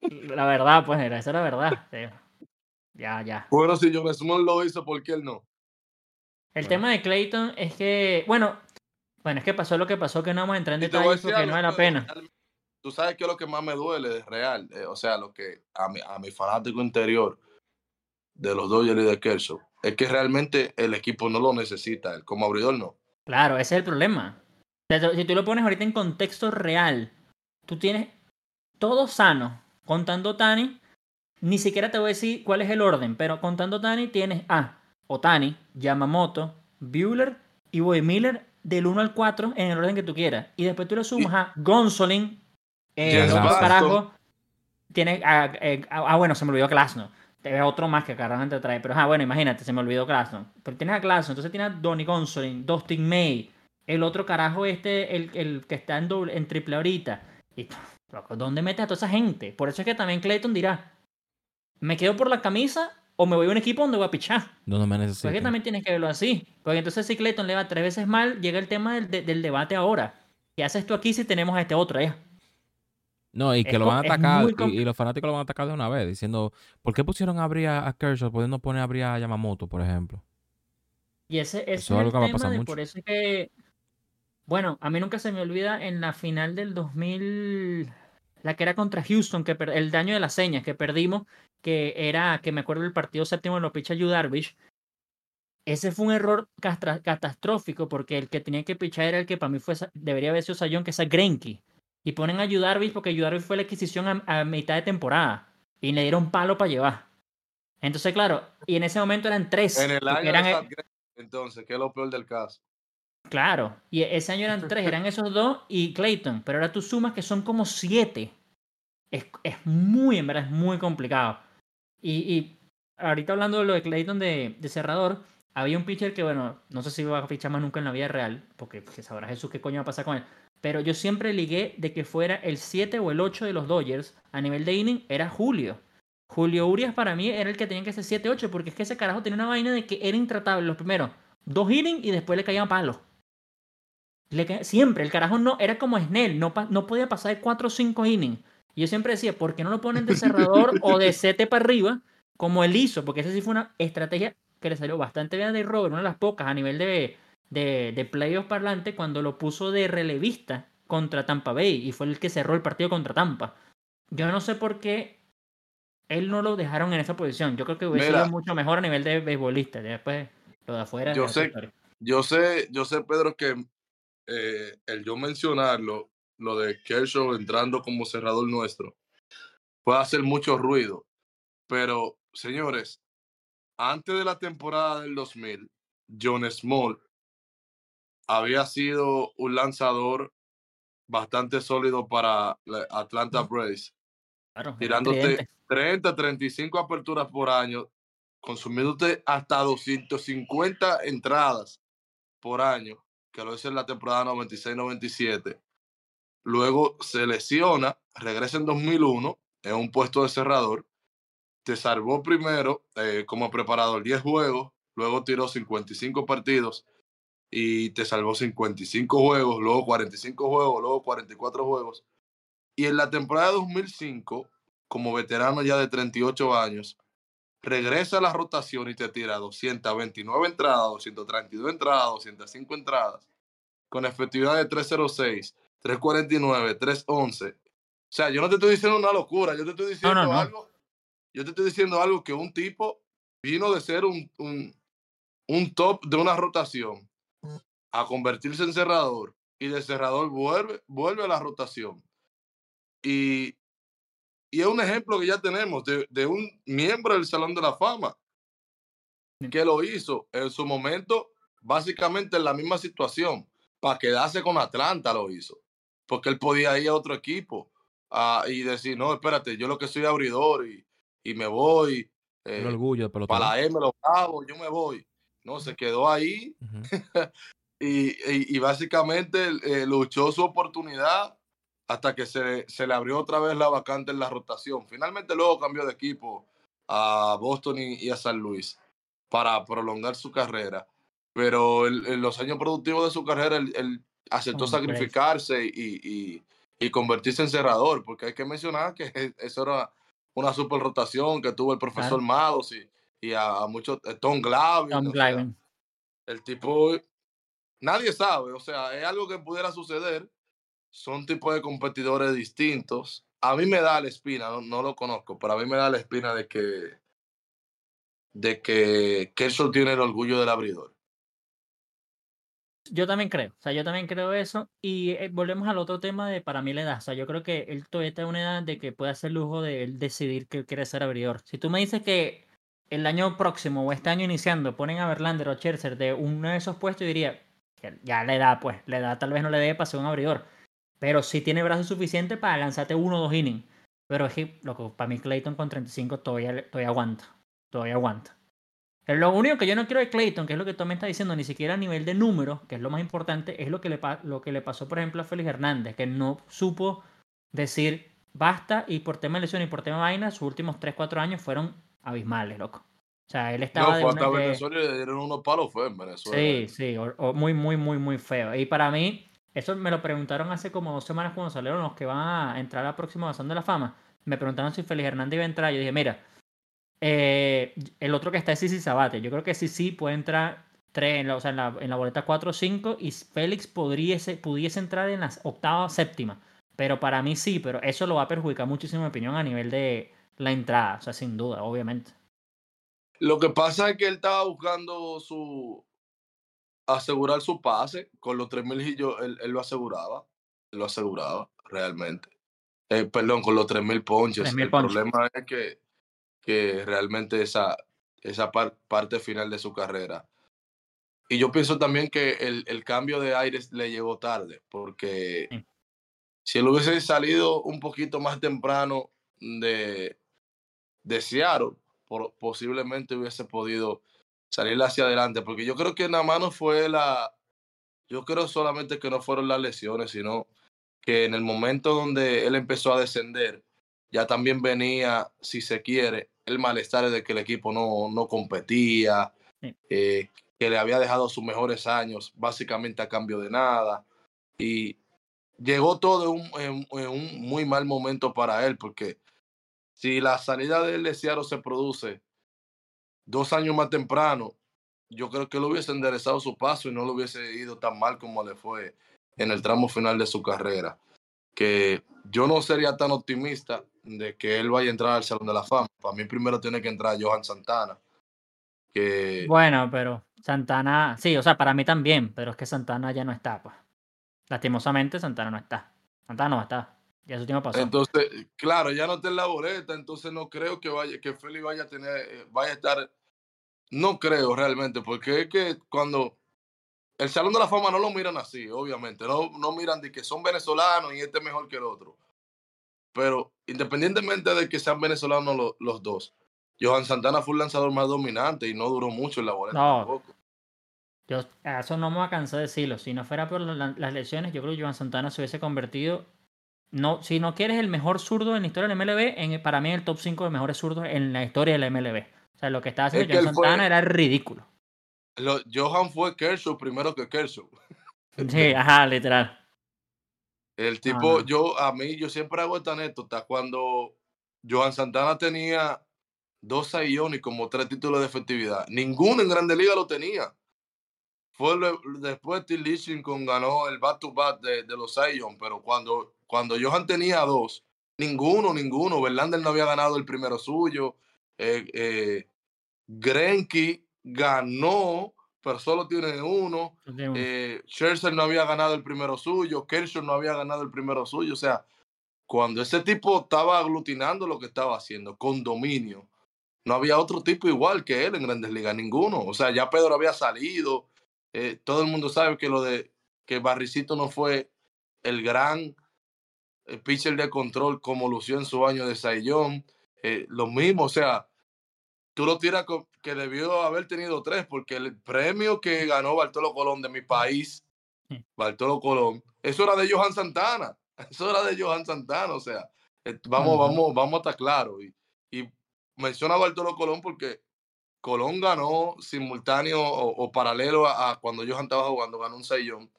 La verdad, pues, esa es la verdad. Ya, ya. Bueno, si John Small lo hizo, ¿por qué él no? El tema de Clayton es que, bueno, bueno, es que pasó lo que pasó, que no vamos a entrar en detalles porque no vale la pena. Tú sabes que es lo que más me duele, es real. Eh, o sea, lo que a mi, a mi fanático interior de los Dodgers y de Kershaw, es que realmente el equipo no lo necesita, como abridor no. Claro, ese es el problema. Si tú lo pones ahorita en contexto real, tú tienes todo sano. Contando Tani, ni siquiera te voy a decir cuál es el orden, pero contando Tani tienes a Otani, Yamamoto, Bueller y Boy Miller del 1 al 4 en el orden que tú quieras. Y después tú le sumas a Gonsolin, eh, carajo. Tienes eh, ah, bueno, se me olvidó Klasno. Te otro más que carajo te trae. Pero ah, bueno, imagínate, se me olvidó Klasno. Pero tienes a Klasno, entonces tienes a Donny Gonsolin, Dustin May, el otro carajo este, el, el que está en, doble, en triple ahorita. Y, ¿Dónde metes a toda esa gente? Por eso es que también Clayton dirá, ¿me quedo por la camisa o me voy a un equipo donde voy a pichar? Donde me necesito. Porque también tienes que verlo así. Porque entonces si Clayton le va tres veces mal, llega el tema del, del debate ahora. ¿Qué haces tú aquí si tenemos a este otro? Eh? No, y que lo van a atacar, y, los fanáticos lo van a atacar de una vez, diciendo, ¿por qué pusieron a abrir a Kershaw pudiendo poner a abrir a Yamamoto, por ejemplo? Y ese, es el tema de por eso es que bueno, a mí nunca se me olvida en la final del 2000, la que era contra Houston, que el daño de las señas que perdimos, que era, que me acuerdo del partido séptimo de lo picha Darvish. Ese fue un error catastrófico porque el que tenía que pichar era el que para mí fue, debería haber sido Sayón, que es Grenky. Y ponen a Yu Darvish porque Yu Darvish fue la adquisición a, mitad de temporada. Y le dieron palo para llevar. Entonces, claro, y en ese momento eran tres. En el año eran, entonces, ¿qué es lo peor del caso? Claro, y ese año eran tres, eran esos dos y Clayton, pero ahora tú sumas que son como siete. Es, es muy, en verdad, es muy complicado. Y, y, ahorita hablando de lo de Clayton de, de, cerrador, había un pitcher que, bueno, no sé si va a fichar más nunca en la vida real, porque, porque sabrá Jesús qué coño va a pasar con él. Pero yo siempre ligué de que fuera el 7 o el 8 de los Dodgers a nivel de inning, era Julio. Julio Urias para mí era el que tenía que ser 7-8, porque es que ese carajo tenía una vaina de que era intratable los primeros dos innings y después le caían palos siempre, el carajo no, era como Snell, no, no podía pasar de 4 o 5 innings. Y yo siempre decía, ¿por qué no lo ponen de cerrador o de 7 para arriba, como él hizo? Porque esa sí fue una estrategia que le salió bastante bien de Robert, una de las pocas a nivel de, de, de playoffs parlante, cuando lo puso de relevista contra Tampa Bay y fue el que cerró el partido contra Tampa. Yo no sé por qué él no lo dejaron en esa posición. Yo creo que hubiese sido mucho mejor a nivel de beisbolista. Después, lo de afuera. Yo sé, yo sé, yo sé, Pedro, que eh, el yo mencionarlo lo de Kershaw entrando como cerrador nuestro puede hacer mucho ruido. Pero, señores, antes de la temporada del 2000, John Small había sido un lanzador bastante sólido para Atlanta Braves. tirándote 30, 35 aperturas por año, consumiéndote hasta 250 entradas por año, que lo hizo en la temporada 96-97. Luego se lesiona, regresa en 2001 en un puesto de cerrador. Te salvó primero eh, como preparador 10 juegos, luego tiró 55 partidos y te salvó 55 juegos, luego 45 juegos, luego 44 juegos. Y en la temporada 2005, como veterano ya de 38 años, regresa a la rotación y te tira 229 entradas, 232 entradas, 205 entradas, con efectividad de 306, 349, 311. O sea, yo no te estoy diciendo una locura, yo te estoy diciendo algo. Yo te estoy diciendo algo que un tipo vino de ser un, un, un top de una rotación a convertirse en cerrador y de cerrador vuelve, vuelve a la rotación. Y y es un ejemplo que ya tenemos de, un miembro del Salón de la Fama que lo hizo en su momento, básicamente en la misma situación. Para quedarse con Atlanta lo hizo. Porque él podía ir a otro equipo ah, y decir, no, espérate, yo lo que soy abridor y, y me voy. Eh, orgullo para la M lo hago, yo me voy. No, se quedó ahí y, y, básicamente eh, luchó su oportunidad hasta que se, se, le abrió otra vez la vacante en la rotación. Finalmente luego cambió de equipo a Boston y, a San Luis para prolongar su carrera. Pero en los años productivos de su carrera, él, aceptó sacrificarse y, y, convertirse en cerrador, porque hay que mencionar que eso era una super rotación que tuvo el profesor Mados y, y a, muchos, eh, Tom Glavine. Tom el tipo, nadie sabe, o sea, es algo que pudiera suceder son tipos de competidores distintos. A mí me da la espina, no, lo conozco, pero a mí me da la espina de que de que Kershaw tiene el orgullo del abridor. Yo también creo, o sea, yo también creo eso. Y eh, volvemos al otro tema de para mí la edad. O sea, yo creo que él todavía está en una edad de que puede hacer lujo de él decidir que quiere ser abridor. Si tú me dices que el año próximo o este año iniciando ponen a Verlander o Scherzer de uno de esos puestos, yo diría que ya la edad, pues, la edad tal vez no le dé para ser un abridor. Pero sí tiene brazos suficientes para lanzarte uno o dos innings. Pero es que, loco, para mí Clayton con 35 todavía, todavía aguanta. Todavía aguanta. lo único que yo no quiero de Clayton, que es lo que tú me estás diciendo, ni siquiera a nivel de números, que es lo más importante, es lo que le, lo que le pasó, por ejemplo, a Félix Hernández, que no supo decir basta y por tema de lesión y por tema de vaina, sus últimos 3-4 años fueron abismales, loco. O sea, él estaba. No, de Venezuela le dieron unos palos fue en Venezuela. Sí, sí, muy, muy, muy, muy feo. Y para mí, eso me lo preguntaron hace como dos semanas cuando salieron los que van a entrar a la próxima Bazón de la Fama. Me preguntaron si Félix Hernández iba a entrar. Yo dije, mira, eh, el otro que está es Sisi Sabate. Yo creo que sí puede entrar tres, en la, o sea, en la, en la boleta 4 o 5 y Félix pudiese entrar en la octava o séptima. Pero para mí sí, pero eso lo va a perjudicar muchísimo mi opinión a nivel de la entrada, o sea, sin duda, obviamente. Lo que pasa es que él estaba buscando su, asegurar su pase con los 3.000 milillos, él, él, lo aseguraba, él lo aseguraba realmente. Eh, perdón, con los 3.000 ponches. el problema es que, que realmente esa, esa parte final de su carrera. Y yo pienso también que el, el cambio de aires le llegó tarde, porque si él hubiese salido un poquito más temprano de, de Seattle, por, posiblemente hubiese podido salir hacia adelante, porque yo creo que nada más no fue la, yo creo solamente que no fueron las lesiones, sino que en el momento donde él empezó a descender, ya también venía, si se quiere, el malestar de que el equipo no, no competía, eh, que le había dejado sus mejores años básicamente a cambio de nada. Y llegó todo en, un muy mal momento para él, porque si la salida del Seattle se produce dos años más temprano, yo creo que él hubiese enderezado su paso y no le hubiese ido tan mal como le fue en el tramo final de su carrera. Que yo no sería tan optimista de que él vaya a entrar al Salón de la Fama. Para mí primero tiene que entrar Johan Santana. Que... Bueno, pero Santana, sí, o sea, para mí también, pero es que Santana ya no está, pues. Lastimosamente Santana no está. Santana no estar. Ya su tiempo pasó. Entonces, claro, ya no está en la boleta, entonces no creo que vaya, que Félix vaya a tener, eh, vaya a estar. No creo realmente, porque es que cuando el Salón de la Fama no lo miran así, obviamente. No, no miran de que son venezolanos y este es mejor que el otro. Pero independientemente de que sean venezolanos los, dos, Johan Santana fue un lanzador más dominante y no duró mucho en la boleta no. tampoco. Yo, eso no me voy a cansar de decirlo. Si no fuera por las lesiones, yo creo que Johan Santana se hubiese convertido. No, si no quieres el mejor zurdo en la historia del MLB, en, para mí el top 5 de mejores zurdos en la historia del MLB. O sea, lo que estaba haciendo Johan Santana era ridículo. Johan fue Kershaw primero que Kershaw. Sí, ajá, literal. El tipo, yo, a mí, yo siempre hago esta anécdota. Cuando Johan Santana tenía dos Saiyón y como tres títulos de efectividad, ninguno en Grande Liga lo tenía. Fue después Tim Lichington ganó el back-to-back de, los Saiyón, pero cuando, cuando Johan tenía dos, ninguno, ninguno. Verlander no había ganado el primero suyo. Eh, eh, Grenky ganó, pero solo tiene uno. Eh, Scherzer no había ganado el primero suyo, Kershaw no había ganado el primero suyo. O sea, cuando ese tipo estaba aglutinando lo que estaba haciendo, con dominio, no había otro tipo igual que él en Grandes Ligas, ninguno. O sea, ya Pedro había salido. Eh, todo el mundo sabe que lo de que Barricito no fue el gran eh, pitcher de control como lució en su año de Saiyón. lo mismo, o sea, tú lo tiras que debió haber tenido tres, porque el premio que ganó Bartolo Colón de mi país, Bartolo Colón, eso era de Johan Santana, eso era de Johan Santana, o sea, eh, vamos, vamos, vamos a estar claros. Y, y menciona a Bartolo Colón porque Colón ganó simultáneo o, paralelo a, cuando Johan estaba jugando, ganó un sellón.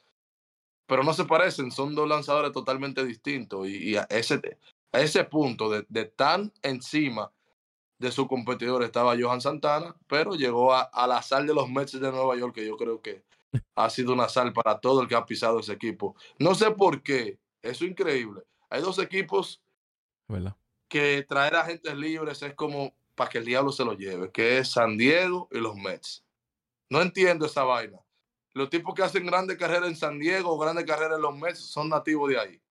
Pero no se parecen, son dos lanzadores totalmente distintos. Y, a, ese, a ese punto de, de tan encima de su competidor estaba Johan Santana, pero llegó a, la sal de los Mets de Nueva York, que yo creo que ha sido una sal para todo el que ha pisado ese equipo. No sé por qué, eso es increíble. Hay dos equipos que traer a agentes libres es como para que el diablo se lo lleve, que es San Diego y los Mets. No entiendo esa vaina. Los tipos que hacen grandes carreras en San Diego o grandes carreras en los Mets son nativos de ahí.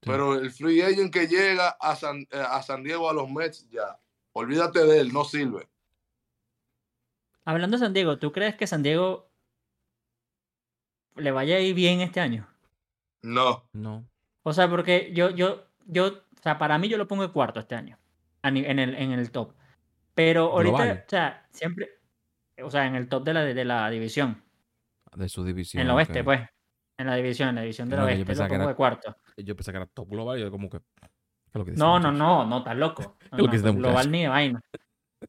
Pero el free agent que llega a San, eh, a San Diego a los Mets ya Olvídate de él, no sirve. Hablando de San Diego, ¿tú crees que San Diego le vaya a ir bien este año? No. No. O sea, porque yo, yo, yo, o sea, para mí yo lo pongo de cuarto este año. En el, en el top. Pero ahorita, o sea, siempre. O sea, en el top de la, de la división. De su división. En el oeste, pues. En la división, en la división del oeste. Yo lo pongo de cuarto. Yo pensé que era top global y yo como que no, no, no, no, estás loco. No, no, global ni de vaina.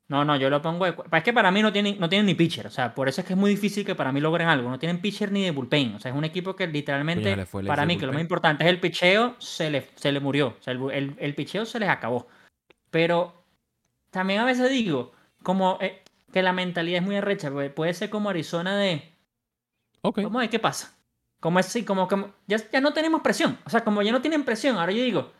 No, no, yo lo pongo de... Es que para mí no tienen, no tienen ni pitcher. O sea, por eso es que es muy difícil que para mí logren algo. No tienen pitcher ni de bullpen. O sea, es un equipo que literalmente, para mí, que lo más importante es el picheo, se le, se le murió. O sea, el, el, picheo se les acabó. Pero también a veces digo, como eh, que la mentalidad es muy arrecha. Puede ser como Arizona de... Ok. Vamos a ver qué pasa. Como así, como, como ya, ya no tenemos presión. O sea, como ya no tienen presión, ahora yo digo,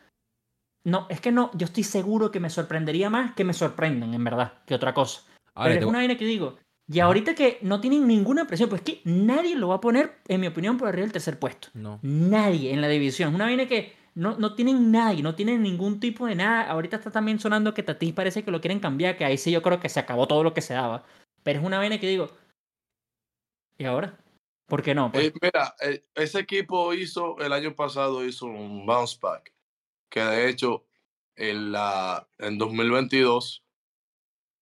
no, es que no, yo estoy seguro que me sorprendería más que me sorprendan, en verdad, que otra cosa. Pero es una vaina que digo, y ahorita que no tienen ninguna presión, pues que nadie lo va a poner, en mi opinión, por arriba del tercer puesto. No. Nadie en la división. Es una vaina que no, no tienen nadie, no tienen ningún tipo de nada. Ahorita está también sonando que Tatis parece que lo quieren cambiar, que ahí sí yo creo que se acabó todo lo que se daba. Pero es una vaina que digo, ¿y ahora? ¿Por qué no? Pues eh, mira, eh, ese equipo hizo, el año pasado hizo un bounce back que de hecho en, la, en 2022,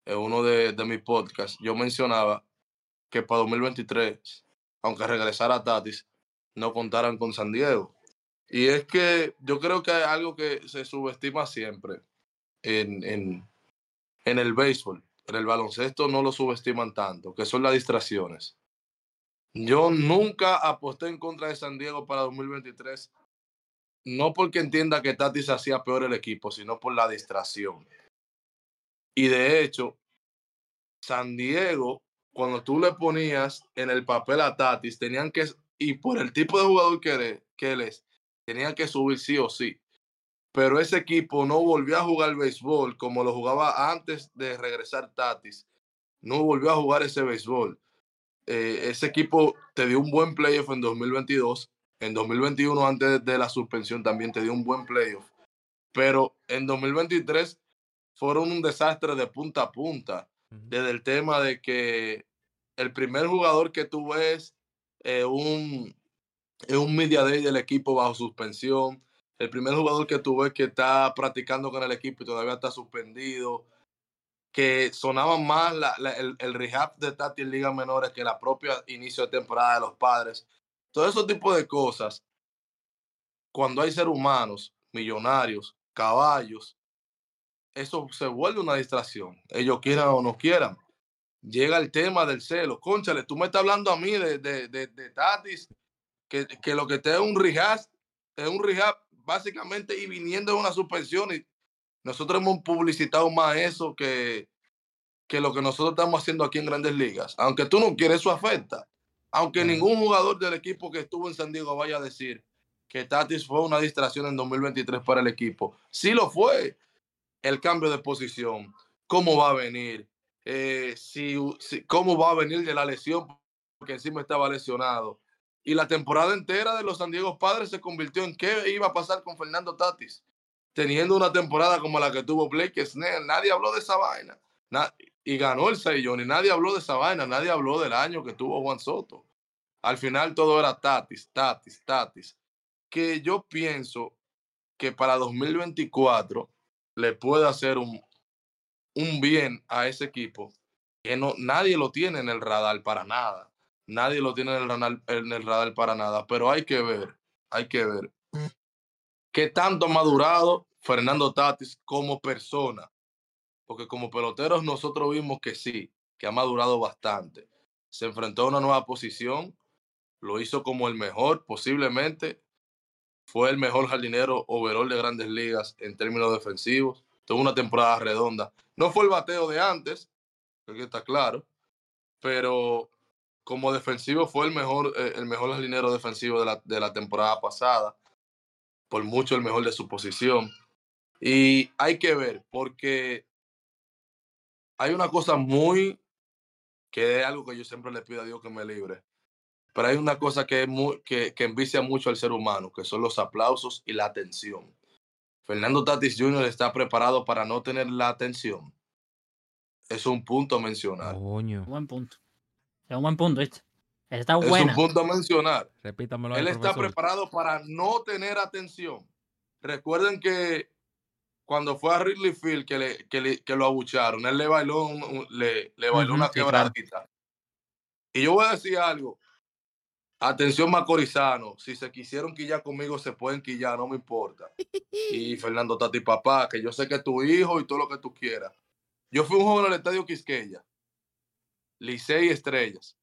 en uno de, de mis podcasts, yo mencionaba que para 2023, aunque regresara Tatis, no contaran con San Diego. Y es que yo creo que hay algo que se subestima siempre en, en, en el béisbol. En el baloncesto no lo subestiman tanto, que son las distracciones. Yo nunca aposté en contra de San Diego para 2023 no porque entienda que Tatis hacía peor el equipo, sino por la distracción. Y de hecho, San Diego, cuando tú le ponías en el papel a Tatis, tenían que, y por el tipo de jugador que, él es, tenían que subir sí o sí. Pero ese equipo no volvió a jugar béisbol como lo jugaba antes de regresar Tatis. No volvió a jugar ese béisbol. Eh, ese equipo te dio un buen playoff en 2022 En 2021, antes de la suspensión, también te dio un buen playoff. Pero en 2023 fueron un desastre de punta a punta. Desde el tema de que el primer jugador que tú ves eh, un, un media day del equipo bajo suspensión. El primer jugador que tú ves que está practicando con el equipo y todavía está suspendido. Que sonaba más el, el, rehab de Tati en ligas menores que la propia inicio de temporada de los padres. Todo ese tipo de cosas, cuando hay seres humanos, millonarios, caballos, eso se vuelve una distracción. Ellos quieran o no quieran. Llega el tema del celo. Conchale, tú me estás hablando a mí de, de, de, de Tatis que, lo que te es un rehab, es un rehab básicamente y viniendo de una suspensión. Y nosotros hemos publicitado más eso que, que lo que nosotros estamos haciendo aquí en Grandes Ligas. Aunque tú no quieres, eso afecta. Aunque ningún jugador del equipo que estuvo en San Diego vaya a decir que Tatis fue una distracción en 2023 para el equipo. Sí lo fue. El cambio de posición, cómo va a venir, eh, si, cómo va a venir de la lesión, porque encima estaba lesionado. Y la temporada entera de los San Diego Padres se convirtió en qué iba a pasar con Fernando Tatis. Teniendo una temporada como la que tuvo Blake Snell, nadie habló de esa vaina. y ganó el Saiyón y nadie habló de esa vaina, nadie habló del año que tuvo Juan Soto. Al final todo era Tatis, Tatis, Tatis. Que yo pienso que para 2024 le puede hacer un, un bien a ese equipo que no, nadie lo tiene en el radar para nada nadie lo tiene en el, radar, en el radar para nada, pero hay que ver, hay que ver qué tanto ha madurado Fernando Tatis como persona, porque como peloteros nosotros vimos que sí, que ha madurado bastante. Se enfrentó a una nueva posición, lo hizo como el mejor, posiblemente fue el mejor jardinero overall de grandes ligas en términos defensivos. Tuvo una temporada redonda. No fue el bateo de antes, que está claro, pero como defensivo fue el mejor, eh, el mejor jardinero defensivo de la, de la temporada pasada, por mucho el mejor de su posición. Y hay que ver, porque hay una cosa muy, que es algo que yo siempre le pido a Dios que me libre, pero hay una cosa que, es muy, que, que envicia mucho al ser humano, que son los aplausos y la atención. Fernando Tatis Jr. está preparado para no tener la atención. Es un punto a mencionar. Buen punto. Es un buen punto, ¿viste? Está Es un punto a mencionar. Repítamelo. Él está preparado para no tener atención. Recuerden que cuando fue a Ridley Field que, le, que, lo abucharon, él le bailó, le, le bailó una quebradita. Y yo voy a decir algo. Atención macorizano, si se quisieron quillar conmigo, se pueden quillar, no me importa. Y Fernando Tati Papá, que yo sé que es tu hijo y todo lo que tú quieras. Yo fui un joven al estadio Quisqueya Licey Estrellas.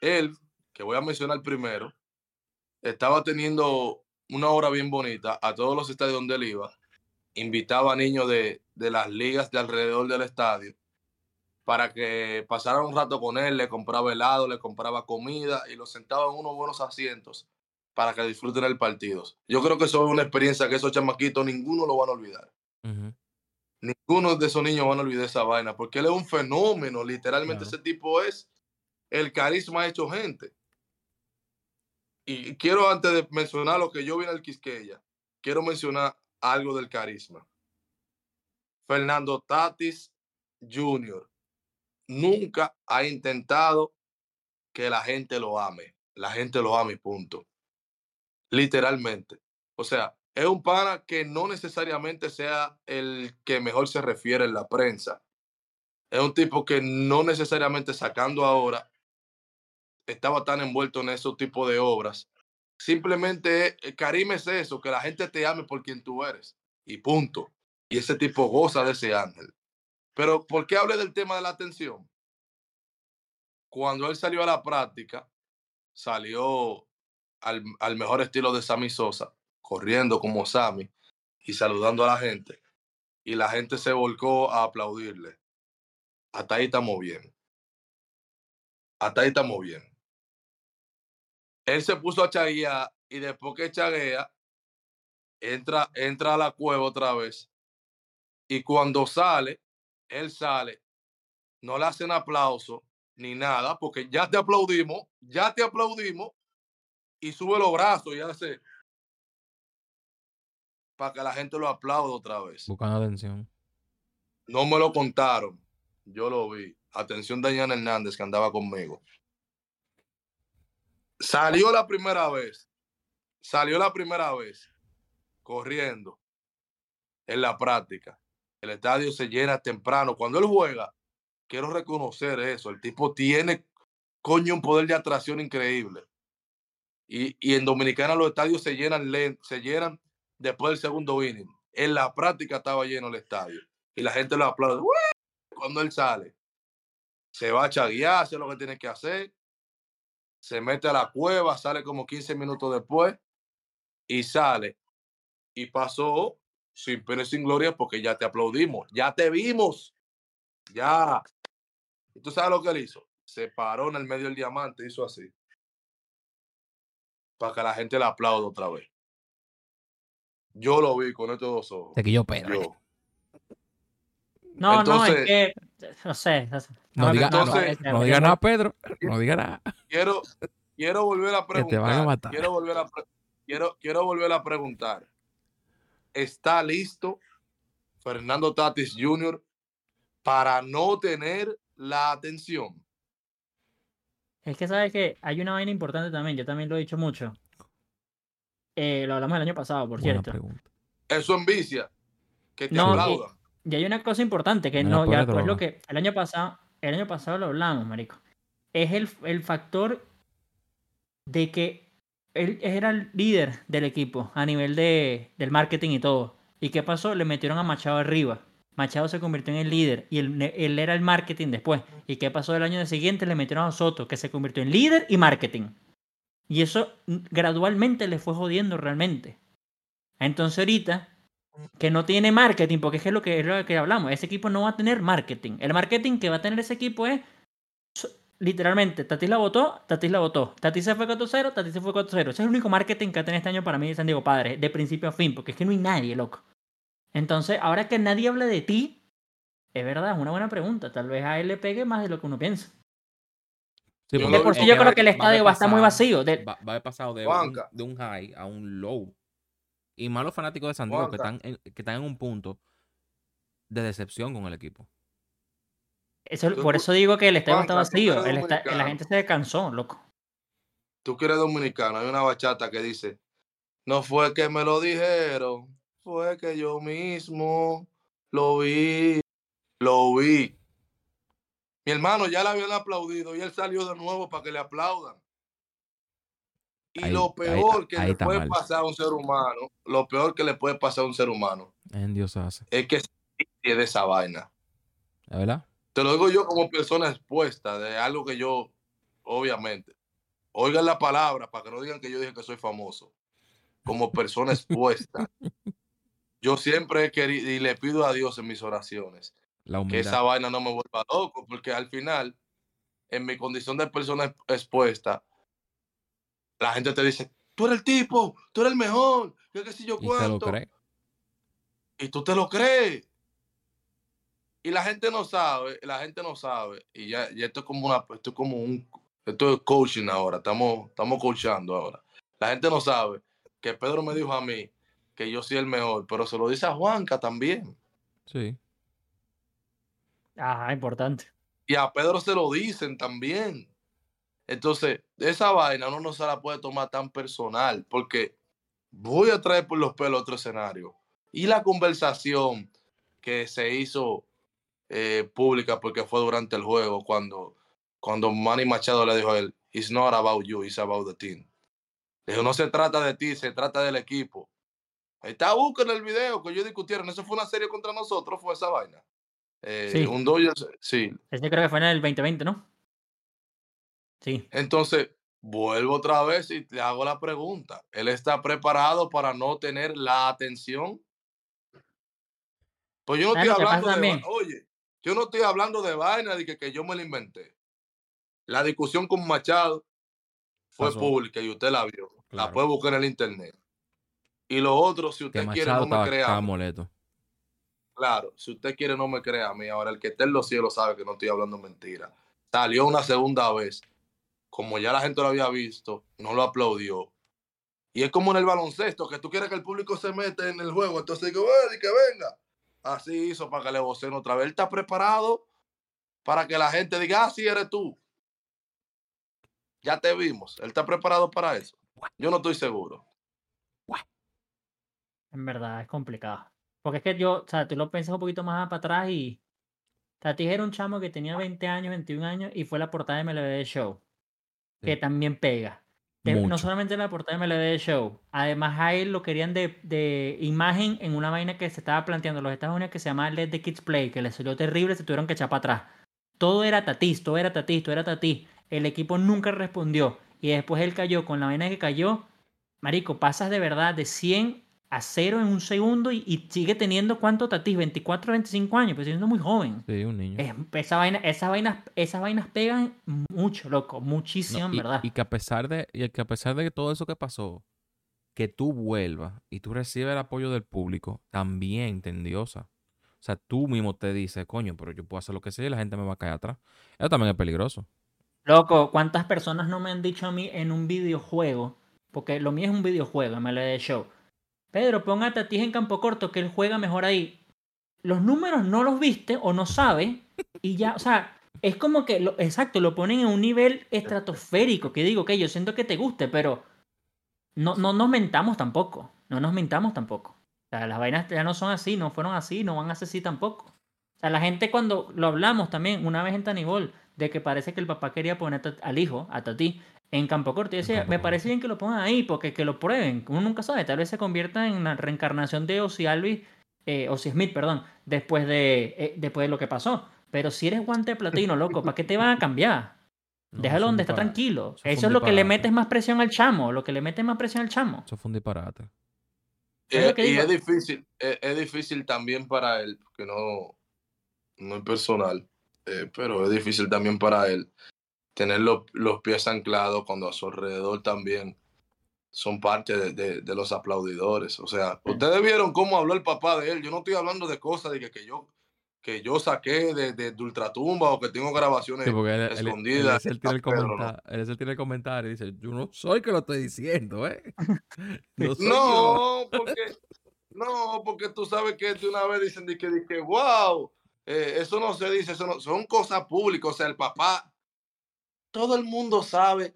Él, que voy a mencionar primero, estaba teniendo una hora bien bonita a todos los estadios donde él iba. Invitaba a niños de, de las ligas de alrededor del estadio para que pasaran un rato con él, le compraba helado, le compraba comida y los sentaba en unos buenos asientos para que disfruten el partido. Yo creo que eso es una experiencia que esos chamaquitos ninguno lo van a olvidar. Ninguno de esos niños van a olvidar esa vaina, porque él es un fenómeno, literalmente ese tipo es el carisma hecho gente. Y quiero antes de mencionar lo que yo vi en el Quisqueya, quiero mencionar algo del carisma. Fernando Tatis Jr. nunca ha intentado que la gente lo ame. La gente lo ame, punto. Literalmente. O sea, es un pana que no necesariamente sea el que mejor se refiere en la prensa. Es un tipo que no necesariamente sacando ahora estaba tan envuelto en ese tipo de obras. Simplemente eh, Karim es eso, que la gente te ame por quien tú eres. Y punto. Y ese tipo goza de ese ángel. Pero ¿por qué hablé del tema de la atención? Cuando él salió a la práctica, salió al, al mejor estilo de Sammy Sosa corriendo como Sammy y saludando a la gente. Y la gente se volcó a aplaudirle. Hasta ahí estamos bien. Hasta ahí estamos bien. Él se puso a chaguear y después que chaguea, entra, entra a la cueva otra vez. Y cuando sale, él sale, no le hacen aplauso ni nada, porque ya te aplaudimos, ya te aplaudimos, y sube los brazos y hace para que la gente lo aplaude otra vez. Buscando atención. No me lo contaron. Yo lo vi. Atención, Daniel Hernández, que andaba conmigo. Salió la primera vez. Salió la primera vez corriendo en la práctica. El estadio se llena temprano. Cuando él juega, quiero reconocer eso. El tipo tiene, coño, un poder de atracción increíble. Y, y en Dominicana los estadios se llenan, se llenan después del segundo inning. En la práctica estaba lleno el estadio. Y la gente lo aplaude. Cuando él sale, se va a chaguear, hace lo que tiene que hacer. Se mete a la cueva, sale como 15 minutos después y sale. Y pasó sin pena y sin gloria porque ya te aplaudimos, ya te vimos. Ya. ¿Y tú sabes lo que él hizo? Se paró en el medio del diamante, hizo así. Para que la gente le aplaude otra vez. Yo lo vi con estos dos ojos. De que yo No, no, es que. No sé. No, diga, no, diga nada, Pedro. No diga nada. Quiero, quiero volver a preguntar. Quiero volver a, quiero, quiero volver a preguntar. ¿Está listo Fernando Tatis Jr. para no tener la atención? Es que sabes que hay una vaina importante también, yo también lo he dicho mucho. Eh, lo hablamos el año pasado, por cierto. Eso envicia. Que te no, y, hay una cosa importante que no, ya pues lo que el año pasado, el año pasado lo hablamos, marico. Es el, el factor de que él era el líder del equipo a nivel de, del marketing y todo. ¿Y qué pasó? Le metieron a Machado arriba. Machado se convirtió en el líder y él, él, era el marketing después. ¿Y qué pasó el año siguiente? Le metieron a Soto, que se convirtió en líder y marketing. Y eso gradualmente le fue jodiendo realmente. Entonces ahorita, que no tiene marketing, porque es lo que, es lo que hablamos, ese equipo no va a tener marketing. El marketing que va a tener ese equipo es, literalmente, Tatis la votó, Tatis la votó. Tatis se fue 4-0, Tatis se fue 4-0. Ese es el único marketing que va a tener este año para mí de San Diego Padre, de principio a fin, porque es que no hay nadie, loco. Entonces, ahora que nadie hable de ti, es verdad, es una buena pregunta. Tal vez a él le pegue más de lo que uno piensa por sí yo creo que el estadio va a estar muy vacío. Va, a haber pasado de un, de un, high a un low. Y más los fanáticos de San Diego que están, en, que están en un punto de decepción con el equipo. Eso, por eso digo que el estadio está vacío. la gente se cansó, loco. Tú que eres dominicano, hay una bachata que dice, no fue que me lo dijeron, fue que yo mismo lo vi, lo vi. Mi hermano ya le habían aplaudido y él salió de nuevo para que le aplaudan. Y lo peor que le puede pasar a un ser humano, lo peor que le puede pasar a un ser humano, en Dios hace. es que se de esa vaina. ¿Verdad? Te lo digo yo como persona expuesta de algo que yo, obviamente, oigan la palabra para que no digan que yo dije que soy famoso. Como persona expuesta, yo siempre he querido y le pido a Dios en mis oraciones que esa vaina no me vuelva loco, porque al final, en mi condición de persona expuesta, la gente te dice, tú eres el tipo, tú eres el mejor, yo qué sé yo cuánto. Y tú te lo crees. Y la gente no sabe, la gente no sabe. Y ya, esto es como una, esto es como un, esto es coaching ahora, estamos, estamos coachando ahora. La gente no sabe que Pedro me dijo a mí que yo soy el mejor, pero se lo dice a Juanca también. Sí. Ah, importante. Y a Pedro se lo dicen también. Entonces, esa vaina uno no se la puede tomar tan personal, porque voy a traer por los pelos otro escenario. Y la conversación que se hizo eh, pública, porque fue durante el juego, cuando, cuando Manny Machado le dijo a él, It's not about you, it's about the team. Dijo, no se trata de ti, se trata del equipo. Ahí está, busquen el video que yo discutieron. Eso fue una serie contra nosotros, fue esa vaina. Eh, sí. Un Dodgers, sí. Este creo que fue en el 2020, ¿no? Sí. Entonces, vuelvo otra vez y te hago la pregunta. ¿Él está preparado para no tener la atención? Pues yo no estoy hablando de... Oye, yo no estoy hablando de vaina de que, que yo me la inventé. La discusión con Machado fue pública y usted la vio. La puede buscar en el internet. Y lo otro, si usted quiere, no me crea. Claro, si usted quiere no me crea a mí. Ahora, el que esté en los cielos sabe que no estoy hablando mentira. Salió una segunda vez como ya la gente lo había visto, no lo aplaudió. Y es como en el baloncesto, que tú quieres que el público se mete en el juego, entonces digo, eh, que venga. Así hizo para que le vocen otra vez. Él está preparado para que la gente diga, ah, sí, eres tú. Ya te vimos. Él está preparado para eso. Yo no estoy seguro. En verdad, es complicado. Porque es que yo, o sea, tú lo piensas un poquito más para atrás y. Tati era un chamo que tenía 20 años, 21 años y fue la portada de MLB Show. Que también pega. No solamente la portada de MLB Show, además a él lo querían de, de, imagen en una vaina que se estaba planteando en los Estados Unidos que se llama Let the Kids Play, que le salió terrible, se tuvieron que echar para atrás. Todo era Tatis, todo era Tatis, todo era Tatis. El equipo nunca respondió. Y después él cayó con la vaina que cayó. Marico, pasas de verdad de 100 a 0 en un segundo y, sigue teniendo cuánto Tatis, 24, 25 años, pues siendo muy joven. Sí, un niño. esa vaina, esas, vainas, esas vainas pegan mucho, loco, muchísimo, ¿verdad? Y que a pesar de, y que a pesar de todo eso que pasó, que tú vuelvas y tú recibes el apoyo del público, también tendiosa. O sea, tú mismo te dices, coño, pero yo puedo hacer lo que sea y la gente me va a caer atrás. Eso también es peligroso. Loco, ¿cuántas personas no me han dicho a mí en un videojuego? Porque lo mío es un videojuego, me lo de show. Pedro, póngate a ti en campo corto que él juega mejor ahí. Los números no los viste o no sabe y ya, o sea, es como que, exacto, lo ponen en un nivel estratosférico, que digo, que yo siento que te guste, pero no, no nos mentamos tampoco, no nos mentamos tampoco. O sea, las vainas ya no son así, no fueron así, no van a ser así tampoco. O sea, la gente cuando lo hablamos también, una vez en Tanibol, de que parece que el papá quería poner al hijo, a Tati, en campo corto. Y decía, me parece bien que lo pongan ahí, porque que lo prueben. Uno nunca sabe, tal vez se convierta en la reencarnación de Ozzy Alvis, eh, Smith, perdón, después de, eh, después de lo que pasó. Pero si eres guante de platino, loco, ¿para qué te van a cambiar? Déjalo donde está tranquilo. Eso, es lo que le metes más presión al chamo, lo que le metes más presión al chamo. Eso fue un disparate. Eh, y es difícil, es, difícil también para él, que no, no es personal, eh, pero es difícil también para él tener los, pies anclados cuando a su alrededor también son parte de, los aplaudidores. O sea, ustedes vieron cómo habló el papá de él. Yo no estoy hablando de cosas de que, yo que yo saqué de, de, Ultratumba o que tengo grabaciones escondidas. Él, tiene el comentario, él, tiene el comentario y dice, yo no soy que lo estoy diciendo, ¿eh? No, porque, no, porque tú sabes que de una vez dicen que, que wow, eh, eso no se dice, eso no, son cosas públicas. O sea, el papá todo el mundo sabe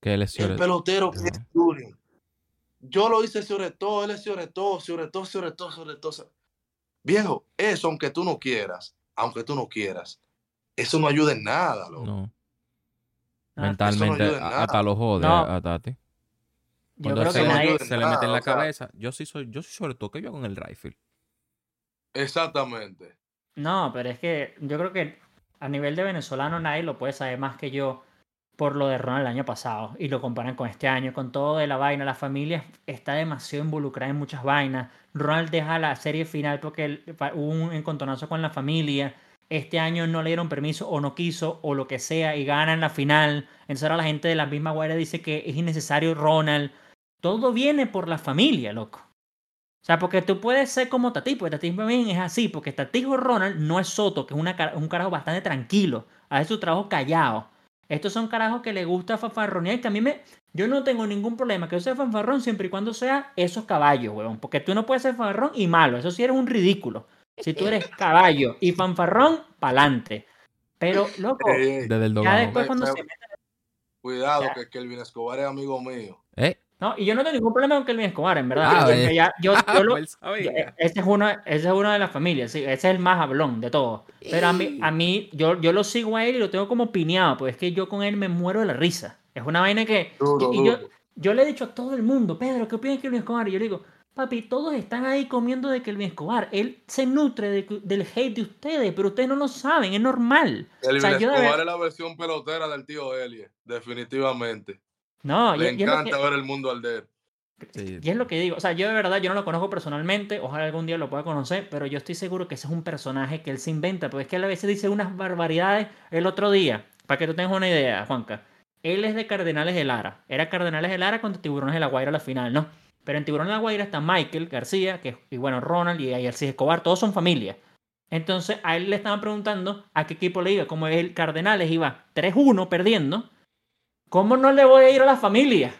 que él es el pelotero que es Junior. Yo lo hice sobre todo, él es sobre todo, sobre todo, sobre todo, sobre todo. Viejo, eso aunque tú no quieras, aunque tú no quieras, eso no ayuda en nada, loco. No. Mentalmente, hasta lo jode a Tati. Cuando yo creo se, que le, se le mete en la cabeza, yo sí soy, yo soy sobre todo que yo con el rifle. Exactamente. No, pero es que yo creo que a nivel de venezolano nadie lo puede saber más que yo por lo de Ronald el año pasado y lo comparan con este año, con todo de la vaina. La familia está demasiado involucrada en muchas vainas. Ronald deja la serie final porque hubo un encontronazo con la familia. Este año no le dieron permiso o no quiso o lo que sea y ganan la final. Entonces ahora la gente de la misma guardia dice que es innecesario Ronald. Todo viene por la familia, loco. O sea, porque tú puedes ser como Tati, porque Tati también es así, porque Tati o Ronald no es Soto, que es una, un carajo bastante tranquilo, hace su trabajo callado. Estos son carajos que le gusta fanfarronear y que a mí me... Yo no tengo ningún problema que yo sea fanfarrón siempre y cuando sea esos caballos, weón. Porque tú no puedes ser fanfarrón y malo, eso sí eres un ridículo. Si tú eres caballo y fanfarrón, pa'lante. Pero, loco, Desde el ya después cuando se mete... Cuidado, que, que Elvin Escobar es amigo mío. ¿Eh? No, y yo no tengo ningún problema con Kelvin Escobar, en verdad. Ah, yo, pues, ese, es uno, ese es uno de las familias, sí, ese es el más hablón de todos. Pero a mí, a mí yo, yo lo sigo a él y lo tengo como pineado, pues es que yo con él me muero de la risa. Es una vaina que... y, Yo, yo, le he dicho a todo el mundo, Pedro, ¿qué opinas de Kelvin Escobar? Y yo le digo, papi, todos están ahí comiendo de Kelvin Escobar. Él se nutre del hate de ustedes, pero ustedes no lo saben, es normal. Kelvin Escobar es la versión pelotera del tío Elie, definitivamente. No, Le encanta ver el mundo al de Y es lo que digo, o sea, yo de verdad, yo no lo conozco personalmente, ojalá algún día lo pueda conocer, pero yo estoy seguro que ese es un personaje que él se inventa, porque es que él a veces dice unas barbaridades el otro día, para que tú tengas una idea, Juanca. Él es de Cardenales de Lara, era Cardenales de Lara contra Tiburones de la Guaira a la final, ¿no? Pero en Tiburones de la Guaira está Michael García, que, y bueno, Ronald y Alcis Escobar, todos son familia. Entonces a él le estaban preguntando a qué equipo le iba, como el Cardenales iba 3-1 perdiendo, ¿cómo no le voy a ir a la familia?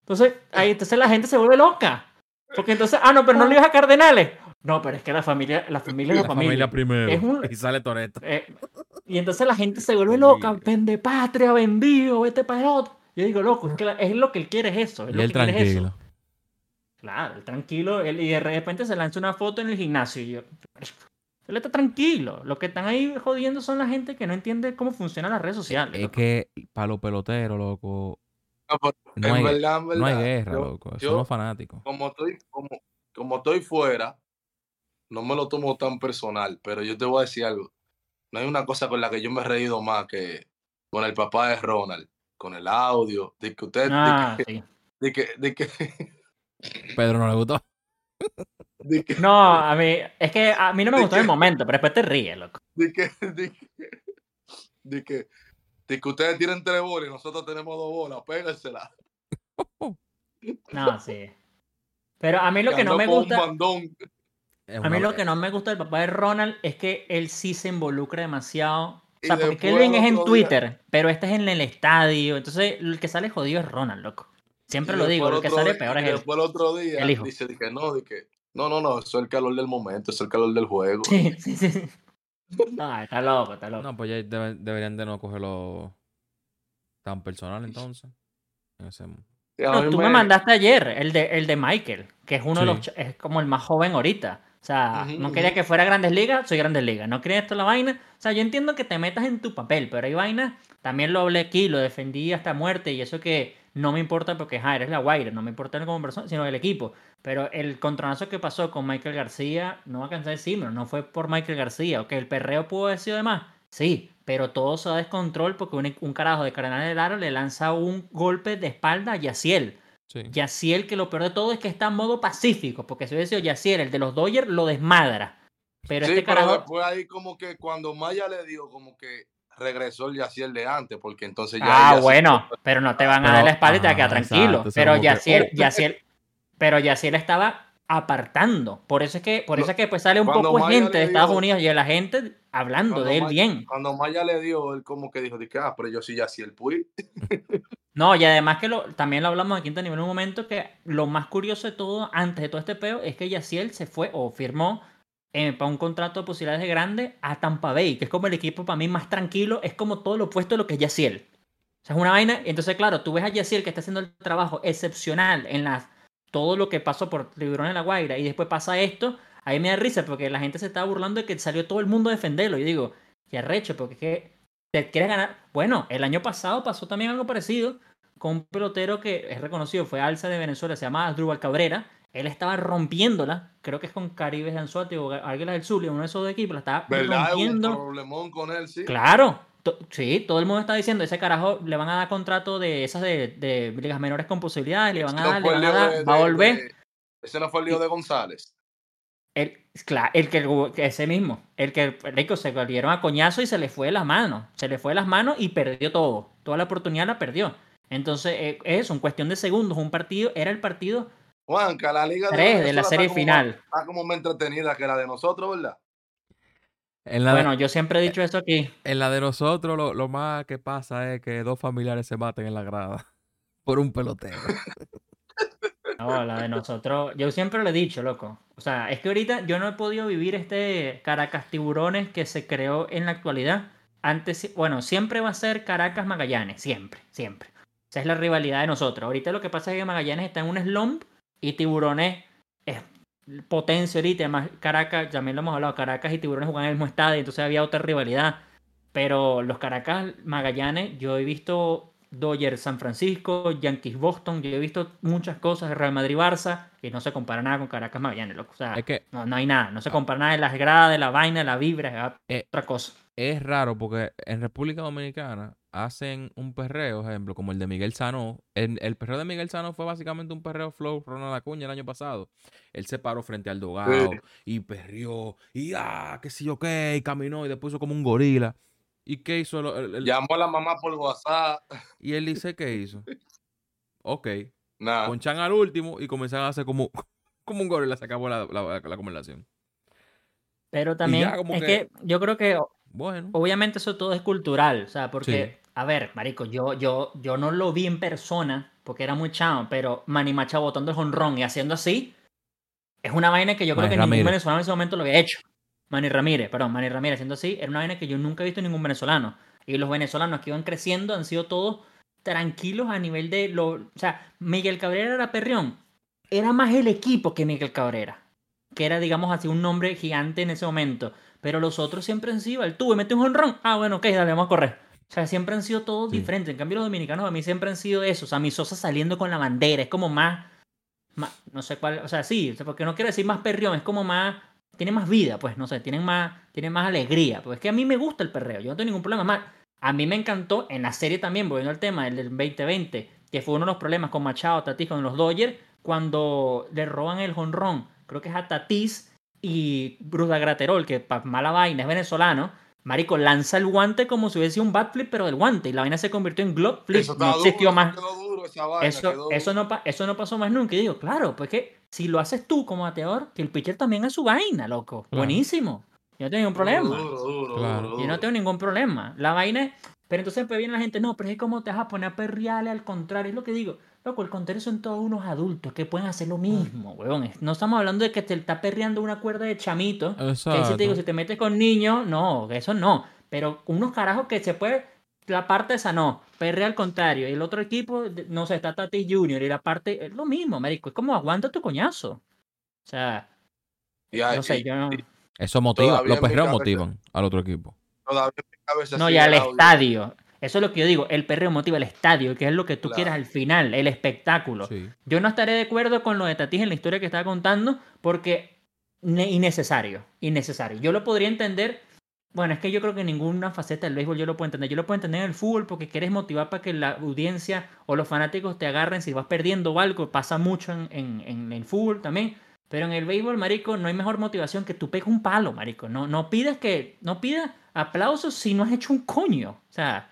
Entonces, ahí entonces la gente se vuelve loca. Porque entonces, ah, no, pero no le ibas a Cardenales. No, pero es que la familia, la familia es la, familia. primero. Y sale Toreto. Eh, y entonces la gente se vuelve loca. Vende patria, vendido, vete para el otro. Yo digo, loco, es, que es lo que él quiere es eso. Es y él tranquilo. Claro, tranquilo. Él, y de repente se lanza una foto en el gimnasio. Y yo, él está tranquilo. Los que están ahí jodiendo son la gente que no entiende cómo funcionan las redes sociales. Es que para los peloteros, loco. No, hay, guerra, loco. son los fanáticos. Como estoy, como, como estoy fuera, no me lo tomo tan personal, pero yo te voy a decir algo. No hay una cosa con la que yo me he reído más que con el papá de Ronald, con el audio, de que usted, ah, de, que, de, que, Pedro no le gustó. No, a mí, es que a mí no me gustó en el momento, pero después te ríes, loco. De que, de que, de que, de que ustedes tienen tres bolas y nosotros tenemos dos bolas, péguensela. No, sí. Pero a mí lo que, no me gusta. A mí lo que no me gusta del papá de Ronald es que él sí se involucra demasiado. O sea, porque Kelvin es en Twitter, pero este es en el estadio. Entonces, el que sale jodido es Ronald, loco. Siempre lo digo, el que sale peor es él. Después el otro día dice que no, de que no, no, no, eso es el calor del momento, es el calor del juego. Sí, sí, sí. No, está loco, está loco. No, pues ya deberían de no cogerlo tan personal entonces. No, tú me... mandaste ayer el de, el de Michael, que es uno de los es como el más joven ahorita. O sea, no quería que fuera Grandes Ligas, soy Grandes Ligas. No quería esto la vaina. O sea, yo entiendo que te metas en tu papel, pero hay vainas, también lo hablé aquí, lo defendí hasta muerte y eso que no me importa porque, ja, eres la Guaira, no me importa como persona, sino el equipo. Pero el contronazo que pasó con Michael García, no va a cansar de decirlo, no fue por Michael García. O que el perreo pudo haber sido de más, sí, pero todo se da descontrol porque un, carajo de Cardenal de Laro le lanza un golpe de espalda a Yaciel. Sí. Yaciel, que lo peor de todo es que está en modo pacífico, porque si hubiese sido Yaciel, el de los Dodgers, lo desmadra. Pero este carajo. Pero después ahí como que cuando Maya le dio como que regresó el Yaciel de antes, porque entonces ya. Ah, bueno, pero no te van a dar la espalda y te quedas tranquilo. pero Yaciel, Yaciel, pero Yaciel estaba apartando. Por eso es que, por eso es que después sale un poco gente de Estados Unidos y la gente hablando de él bien. Cuando Maya le dio, él como que dijo, que, ah, pero yo sí Yaciel Puy. no, y además que lo, también lo hablamos aquí en nivel en un momento que lo más curioso de todo, antes de todo este peo, es que Yaciel se fue o firmó eh, para un contrato de posibilidades de grande a Tampa Bay, que es como el equipo para mí más tranquilo, es como todo lo opuesto a lo que es Yaciel. O sea, es una vaina. Entonces, claro, tú ves a Yaciel que está haciendo el trabajo excepcional en las, todo lo que pasó por Tiburón en la Guaira y después pasa esto. Ahí me da risa porque la gente se está burlando de que salió todo el mundo a defenderlo. Y digo, qué arrecho, porque es que te quieres ganar. Bueno, el año pasado pasó también algo parecido con un pelotero que es reconocido, fue alza de Venezuela, se llama Drubal Cabrera él estaba rompiéndola, creo que es con Caribes de Anzuati o Águilas del Zulia, uno de esos equipos, la estaba ¿verdad? rompiendo. Un problemón con él, sí. Claro, sí, todo el mundo está diciendo, ese carajo le van a dar contrato de esas de, ligas menores con posibilidades, le van a dar, le van a dar, va a volver. ese no fue el lío de González. El, claro, el que ese mismo, el que rico se dieron a coñazo y se le fue de las manos, se le fue de las manos y perdió todo, toda la oportunidad la perdió. Entonces, eh, es en cuestión de segundos, un partido, era el partido Juanca, la liga de, la serie final. está como más entretenida que la de nosotros, ¿verdad? bueno, yo siempre he dicho esto aquí. En la de nosotros lo, lo, más que pasa es que dos familiares se maten en la grada por un pelotero. No, la de nosotros, yo siempre lo he dicho, loco. O sea, es que ahorita yo no he podido vivir este Caracas Tiburones que se creó en la actualidad. Antes, bueno, siempre va a ser Caracas Magallanes, siempre, siempre. Esa es la rivalidad de nosotros. Ahorita lo que pasa es que Magallanes está en un slump y Tiburones es potencia ahorita. Además, Caracas, también lo hemos hablado, Caracas y Tiburones juegan en el mismo estadio, entonces había otra rivalidad. Pero los Caracas Magallanes, yo he visto Dodgers San Francisco, Yankees Boston, yo he visto muchas cosas de Real Madrid Barça y no se compara nada con Caracas Magallanes, O sea, es que, no, no, hay nada, no se compara nada de las gradas, de la vaina, de la vibra, es eh, otra cosa. Es raro porque en República Dominicana hacen un perreo, ejemplo, como el de Miguel Sano. El, el perreo de Miguel Sano fue básicamente un perreo flow Ronald Acuña el año pasado. Él se paró frente al dogado y perreó y ah, qué sé yo qué, y caminó y después hizo como un gorila. ¿Y qué hizo? El, Llamó a la mamá por WhatsApp. Y él dice, ¿qué hizo? Ok. Nada. Ponchan al último y comenzaron a hacer como, como un gorila. Se acabó la, la, conversación. Pero también es que... yo creo que bueno. Obviamente eso todo es cultural, o sea, porque A ver, marico, yo, yo, yo no lo vi en persona porque era muy chavo, pero Manny Machado botando el jonrón y haciendo así es una vaina que yo creo que ningún venezolano en ese momento lo había hecho. Manny Ramírez, perdón, Manny Ramírez haciendo así, era una vaina que yo nunca he visto en ningún venezolano. Y los venezolanos que iban creciendo han sido todos tranquilos a nivel de lo, o sea, Miguel Cabrera era perrión, era más el equipo que Miguel Cabrera, que era digamos así un nombre gigante en ese momento, pero los otros siempre han sido el tuve, mete un honrón, ah bueno, ok, dale, vamos a correr. O sea, siempre han sido todos diferentes. En cambio, los dominicanos a mí siempre han sido eso. O sea, mi Sosa saliendo con la bandera. Es como más, no sé cuál. O sea, sí, porque no quiero decir más perrión. Es como más. Tiene más vida, pues, no sé. Tienen más, tienen más alegría. Pues es que a mí me gusta el perreo. Yo no tengo ningún problema. Más, a mí me encantó en la serie también, volviendo al tema del 2020, que fue uno de los problemas con Machado, Tatis, con los Dodgers, cuando le roban el jonrón. Creo que es a Tatis y Bruce Graterol, que para mala vaina es venezolano Marico, lanza el guante como si hubiese un bat flip, pero del guante. Y la vaina se convirtió en glove flip. Eso no existió más. eso, eso, no, eso no pasó más nunca. Y digo, claro, pues que si lo haces tú como bateador, que el pitcher también es su vaina, loco. Buenísimo. Yo no tengo ningún problema. Yo no tengo ningún problema. La vaina es. Pero entonces pues viene la gente, no, pero es como te vas a poner a perrearle al contrario. Es lo que digo. Loco, el contrario son todos unos adultos que pueden hacer lo mismo, weón. No estamos hablando de que te está perreando una cuerda de chamito. Exacto. Que si te digo, si te metes con niños, no, eso no. Pero unos carajos que se puede. La parte esa no, perre al contrario. Y el otro equipo, no sé, está Tati Junior. Y la parte, es lo mismo, marico. Es como aguanta tu coñazo. O sea. no sé, yo no. Eso motiva, los perreos motivan al otro equipo. no, y al estadio. Eso es lo que yo digo, el perreo motiva el estadio, que es lo que tú quieras al final, el espectáculo. Yo no estaré de acuerdo con lo de Tatis en la historia que estaba contando, porque innecesario, innecesario. Yo lo podría entender, bueno, es que yo creo que ninguna faceta del béisbol yo lo puedo entender. Yo lo puedo entender en el fútbol porque quieres motivar para que la audiencia o los fanáticos te agarren si vas perdiendo o algo, pasa mucho en, en, el fútbol también. Pero en el béisbol, marico, no hay mejor motivación que tú pegues un palo, marico. No, no pides que, no pidas aplausos si no has hecho un coño. O sea,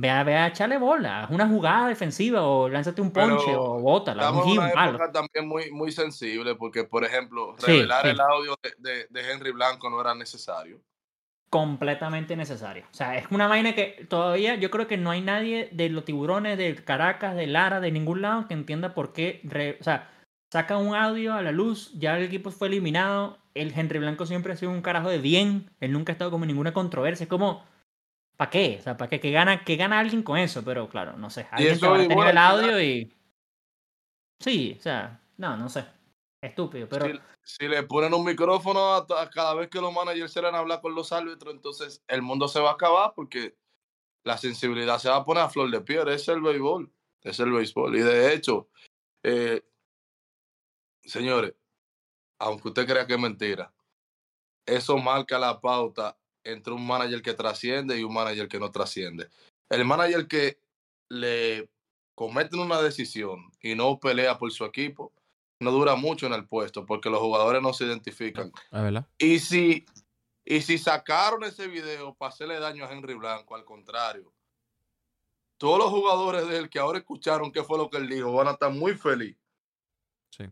Ve a, ve a echarle bola, una jugada defensiva o lánzate un ponche o bótala. Una época también muy, muy sensible porque, por ejemplo, revelar el audio de, de, Henry Blanco no era necesario. Completamente necesario. O sea, es una vaina que todavía yo creo que no hay nadie de los tiburones, de Caracas, de Lara, de ningún lado que entienda por qué. o sea, saca un audio a la luz, ya el equipo fue eliminado. El Henry Blanco siempre ha sido un carajo de bien. Él nunca ha estado como en ninguna controversia. Es como ¿Para qué? O sea, ¿para qué? Que gana, que gana alguien con eso, pero claro, no sé. Alguien que habrá tenido el audio y. Sí, o sea, no, no sé. Estúpido, pero. Si, le ponen un micrófono a, cada vez que los managers se van a hablar con los árbitros, entonces el mundo se va a acabar porque la sensibilidad se va a poner a flor de piel. Es el béisbol. Es el béisbol. Y de hecho, eh, señores, aunque usted crea que es mentira, eso marca la pauta entre un manager que trasciende y un manager que no trasciende. El manager que le cometen una decisión y no pelea por su equipo, no dura mucho en el puesto porque los jugadores no se identifican. Ah, y si, y si sacaron ese video para hacerle daño a Henry Blanco, al contrario, todos los jugadores de él que ahora escucharon qué fue lo que él dijo van a estar muy felices.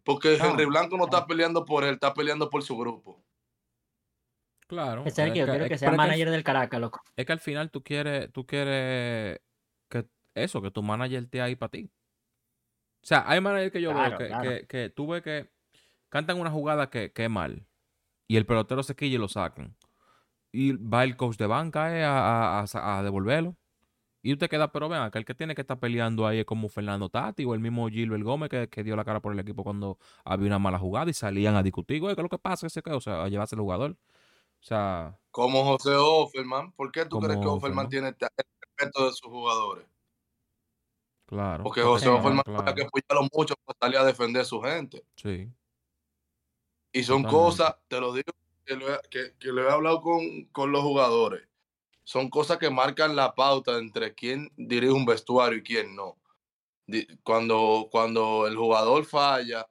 Porque Henry Blanco no está peleando por él, está peleando por su grupo. Claro. Es que yo quiero que sea manager del Caracas, loco. Es que al final tú quieres, tú quieres que eso, que tu manager esté ahí para ti. O sea, hay managers que yo veo que, que, que, tú ves que cantan una jugada que, que es mal y el pelotero se quilla y lo sacan. Y va el coach de banca eh, a, a, a, devolverlo. Y usted queda, pero vean, que el que tiene que estar peleando ahí es como Fernando Tati o el mismo Gilbert Gómez que, que, dio la cara por el equipo cuando había una mala jugada y salían a discutir, güey, ¿qué es lo que pasa? O sea, a llevarse el jugador. O sea. Como José Offerman. ¿Por qué tú crees que Offerman tiene el respeto de sus jugadores? Claro. Porque José Offerman claro. que apoyarlo mucho para salir a defender a su gente. Sí. Y son cosas, te lo digo, que lo, he, que, he hablado con, con los jugadores. Son cosas que marcan la pauta entre quién dirige un vestuario y quién no. Cuando, cuando el jugador falla,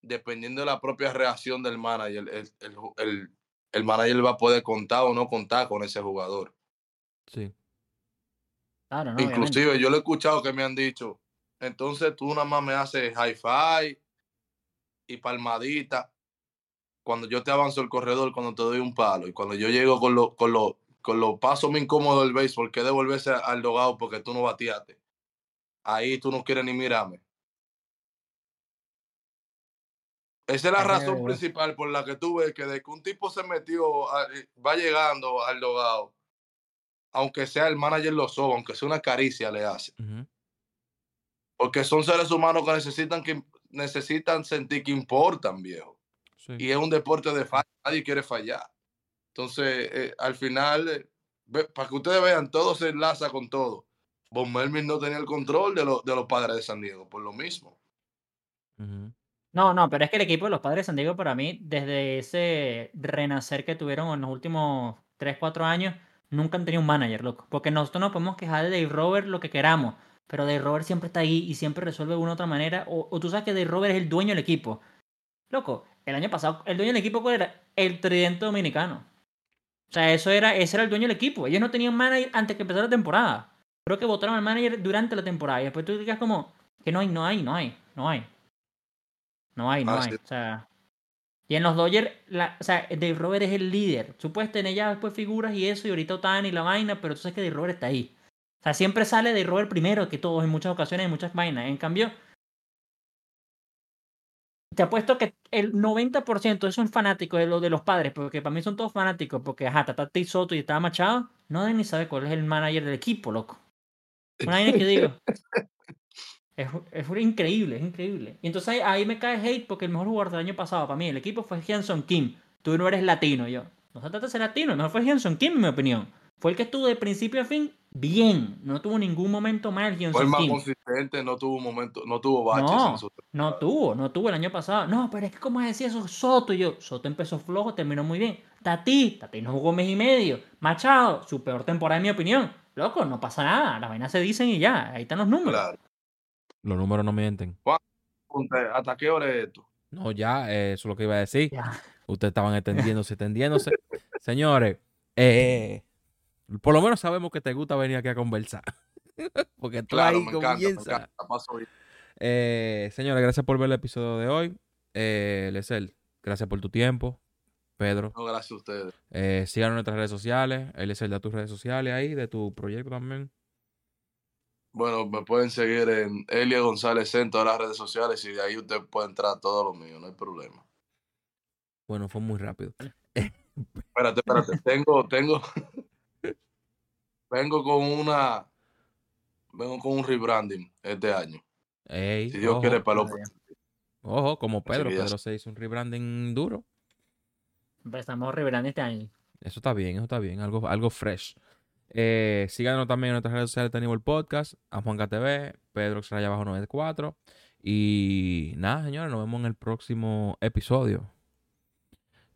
dependiendo de la propia reacción del manager, el, el, el, el manager va a poder contar o no contar con ese jugador. Sí. Claro, no, Inclusive yo lo he escuchado que me han dicho, entonces tú nada más me haces hi-fi y palmadita cuando yo te avanzo el corredor, cuando te doy un palo y cuando yo llego con, lo, con, lo, con los pasos muy incómodos del béisbol, que devolverse al dogado porque tú no bateaste. Ahí tú no quieres ni mirarme. Esa es la razón principal por la que tú ves que de que un tipo se metió, eh, va llegando al dogado, aunque sea el manager lo soba, aunque sea una caricia le hace. Porque son seres humanos que necesitan, que necesitan sentir que importan, viejo. Y es un deporte de falla, nadie quiere fallar. Entonces, eh, al final, eh, para que ustedes vean, todo se enlaza con todo. Von Melvin no tenía el control de, de los padres de San Diego, por lo mismo. No, no, pero es que el equipo de los padres de San Diego, para mí, desde ese renacer que tuvieron en los últimos 3, 4 años, nunca han tenido un manager, loco. Porque nosotros no podemos quejar de Dave Robert lo que queramos, pero Dave Robert siempre está ahí y siempre resuelve de una u otra manera. O, tú sabes que Dave Robert es el dueño del equipo. Loco, el año pasado, el dueño del equipo, ¿cuál era? El tridente dominicano. O sea, eso era, ese era el dueño del equipo. Ellos no tenían manager antes que empezara la temporada. Creo que votaron al manager durante la temporada. Y después tú digas como que no hay, no hay, no hay, no hay. No hay, no ah, hay. O sea. Y en los Dodgers, o sea, Dave Robert es el líder. Tú puedes tener ya después figuras y eso, y ahorita Otani y la vaina, pero tú sabes que Dave Robert está ahí. O sea, siempre sale Dave Robert primero que todos en muchas ocasiones, en muchas vainas. En cambio, te apuesto que el 90% de esos fanáticos de, lo, de los padres, porque para mí son todos fanáticos, porque ajá, Tata Soto y estaba Machado, no deben ni saber cuál es el manager del equipo, loco. Una que digo. Es, es, increíble, es increíble. Y entonces ahí, me cae hate porque el mejor jugador del año pasado para mí, el equipo fue Hanson Kim. Tú no eres latino, yo. No se trata de ser latino, el mejor fue Hanson Kim, en mi opinión. Fue el que estuvo de principio a fin bien. No tuvo ningún momento mal. Fue el más consistente, no tuvo momento, no tuvo baches. No, no tuvo, no tuvo el año pasado. No, pero es que como decía eso, Soto y yo. Soto empezó flojo, terminó muy bien. Tati, Tati no jugó mes y medio. Machado, su peor temporada en mi opinión. Loco, no pasa nada. Las vainas se dicen y ya. Ahí están los números. Los números no mienten. ¿Hasta qué hora es esto? No, ya, eso es lo que iba a decir. Ustedes estaban extendiéndose, extendiéndose. Señores, eh, por lo menos sabemos que te gusta venir aquí a conversar. Porque tú ahí comienza. Eh, señores, gracias por ver el episodio de hoy. Eh, gracias por tu tiempo. Pedro. No, gracias a ustedes. Eh, síganos en nuestras redes sociales. Lesel, da tus redes sociales ahí, de tu proyecto también. Bueno, me pueden seguir en Elia González en todas las redes sociales y de ahí usted puede entrar a todo lo mío, no hay problema. Bueno, fue muy rápido. espérate, espérate. Tengo, tengo, vengo con una, vengo con un rebranding este año. si Dios quiere, para lo Ojo, como Pedro, Pedro se hizo un rebranding duro. Empezamos rebranding este año. Eso está bien, eso está bien, algo, algo fresh. Eh, síganos también en nuestras redes sociales de el Podcast, a Juan TV, Pedro Xraya Bajo 94. Y nada, señores, nos vemos en el próximo episodio.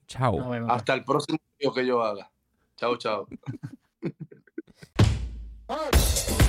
Chao. Hasta el próximo video que yo haga. Chao, chao.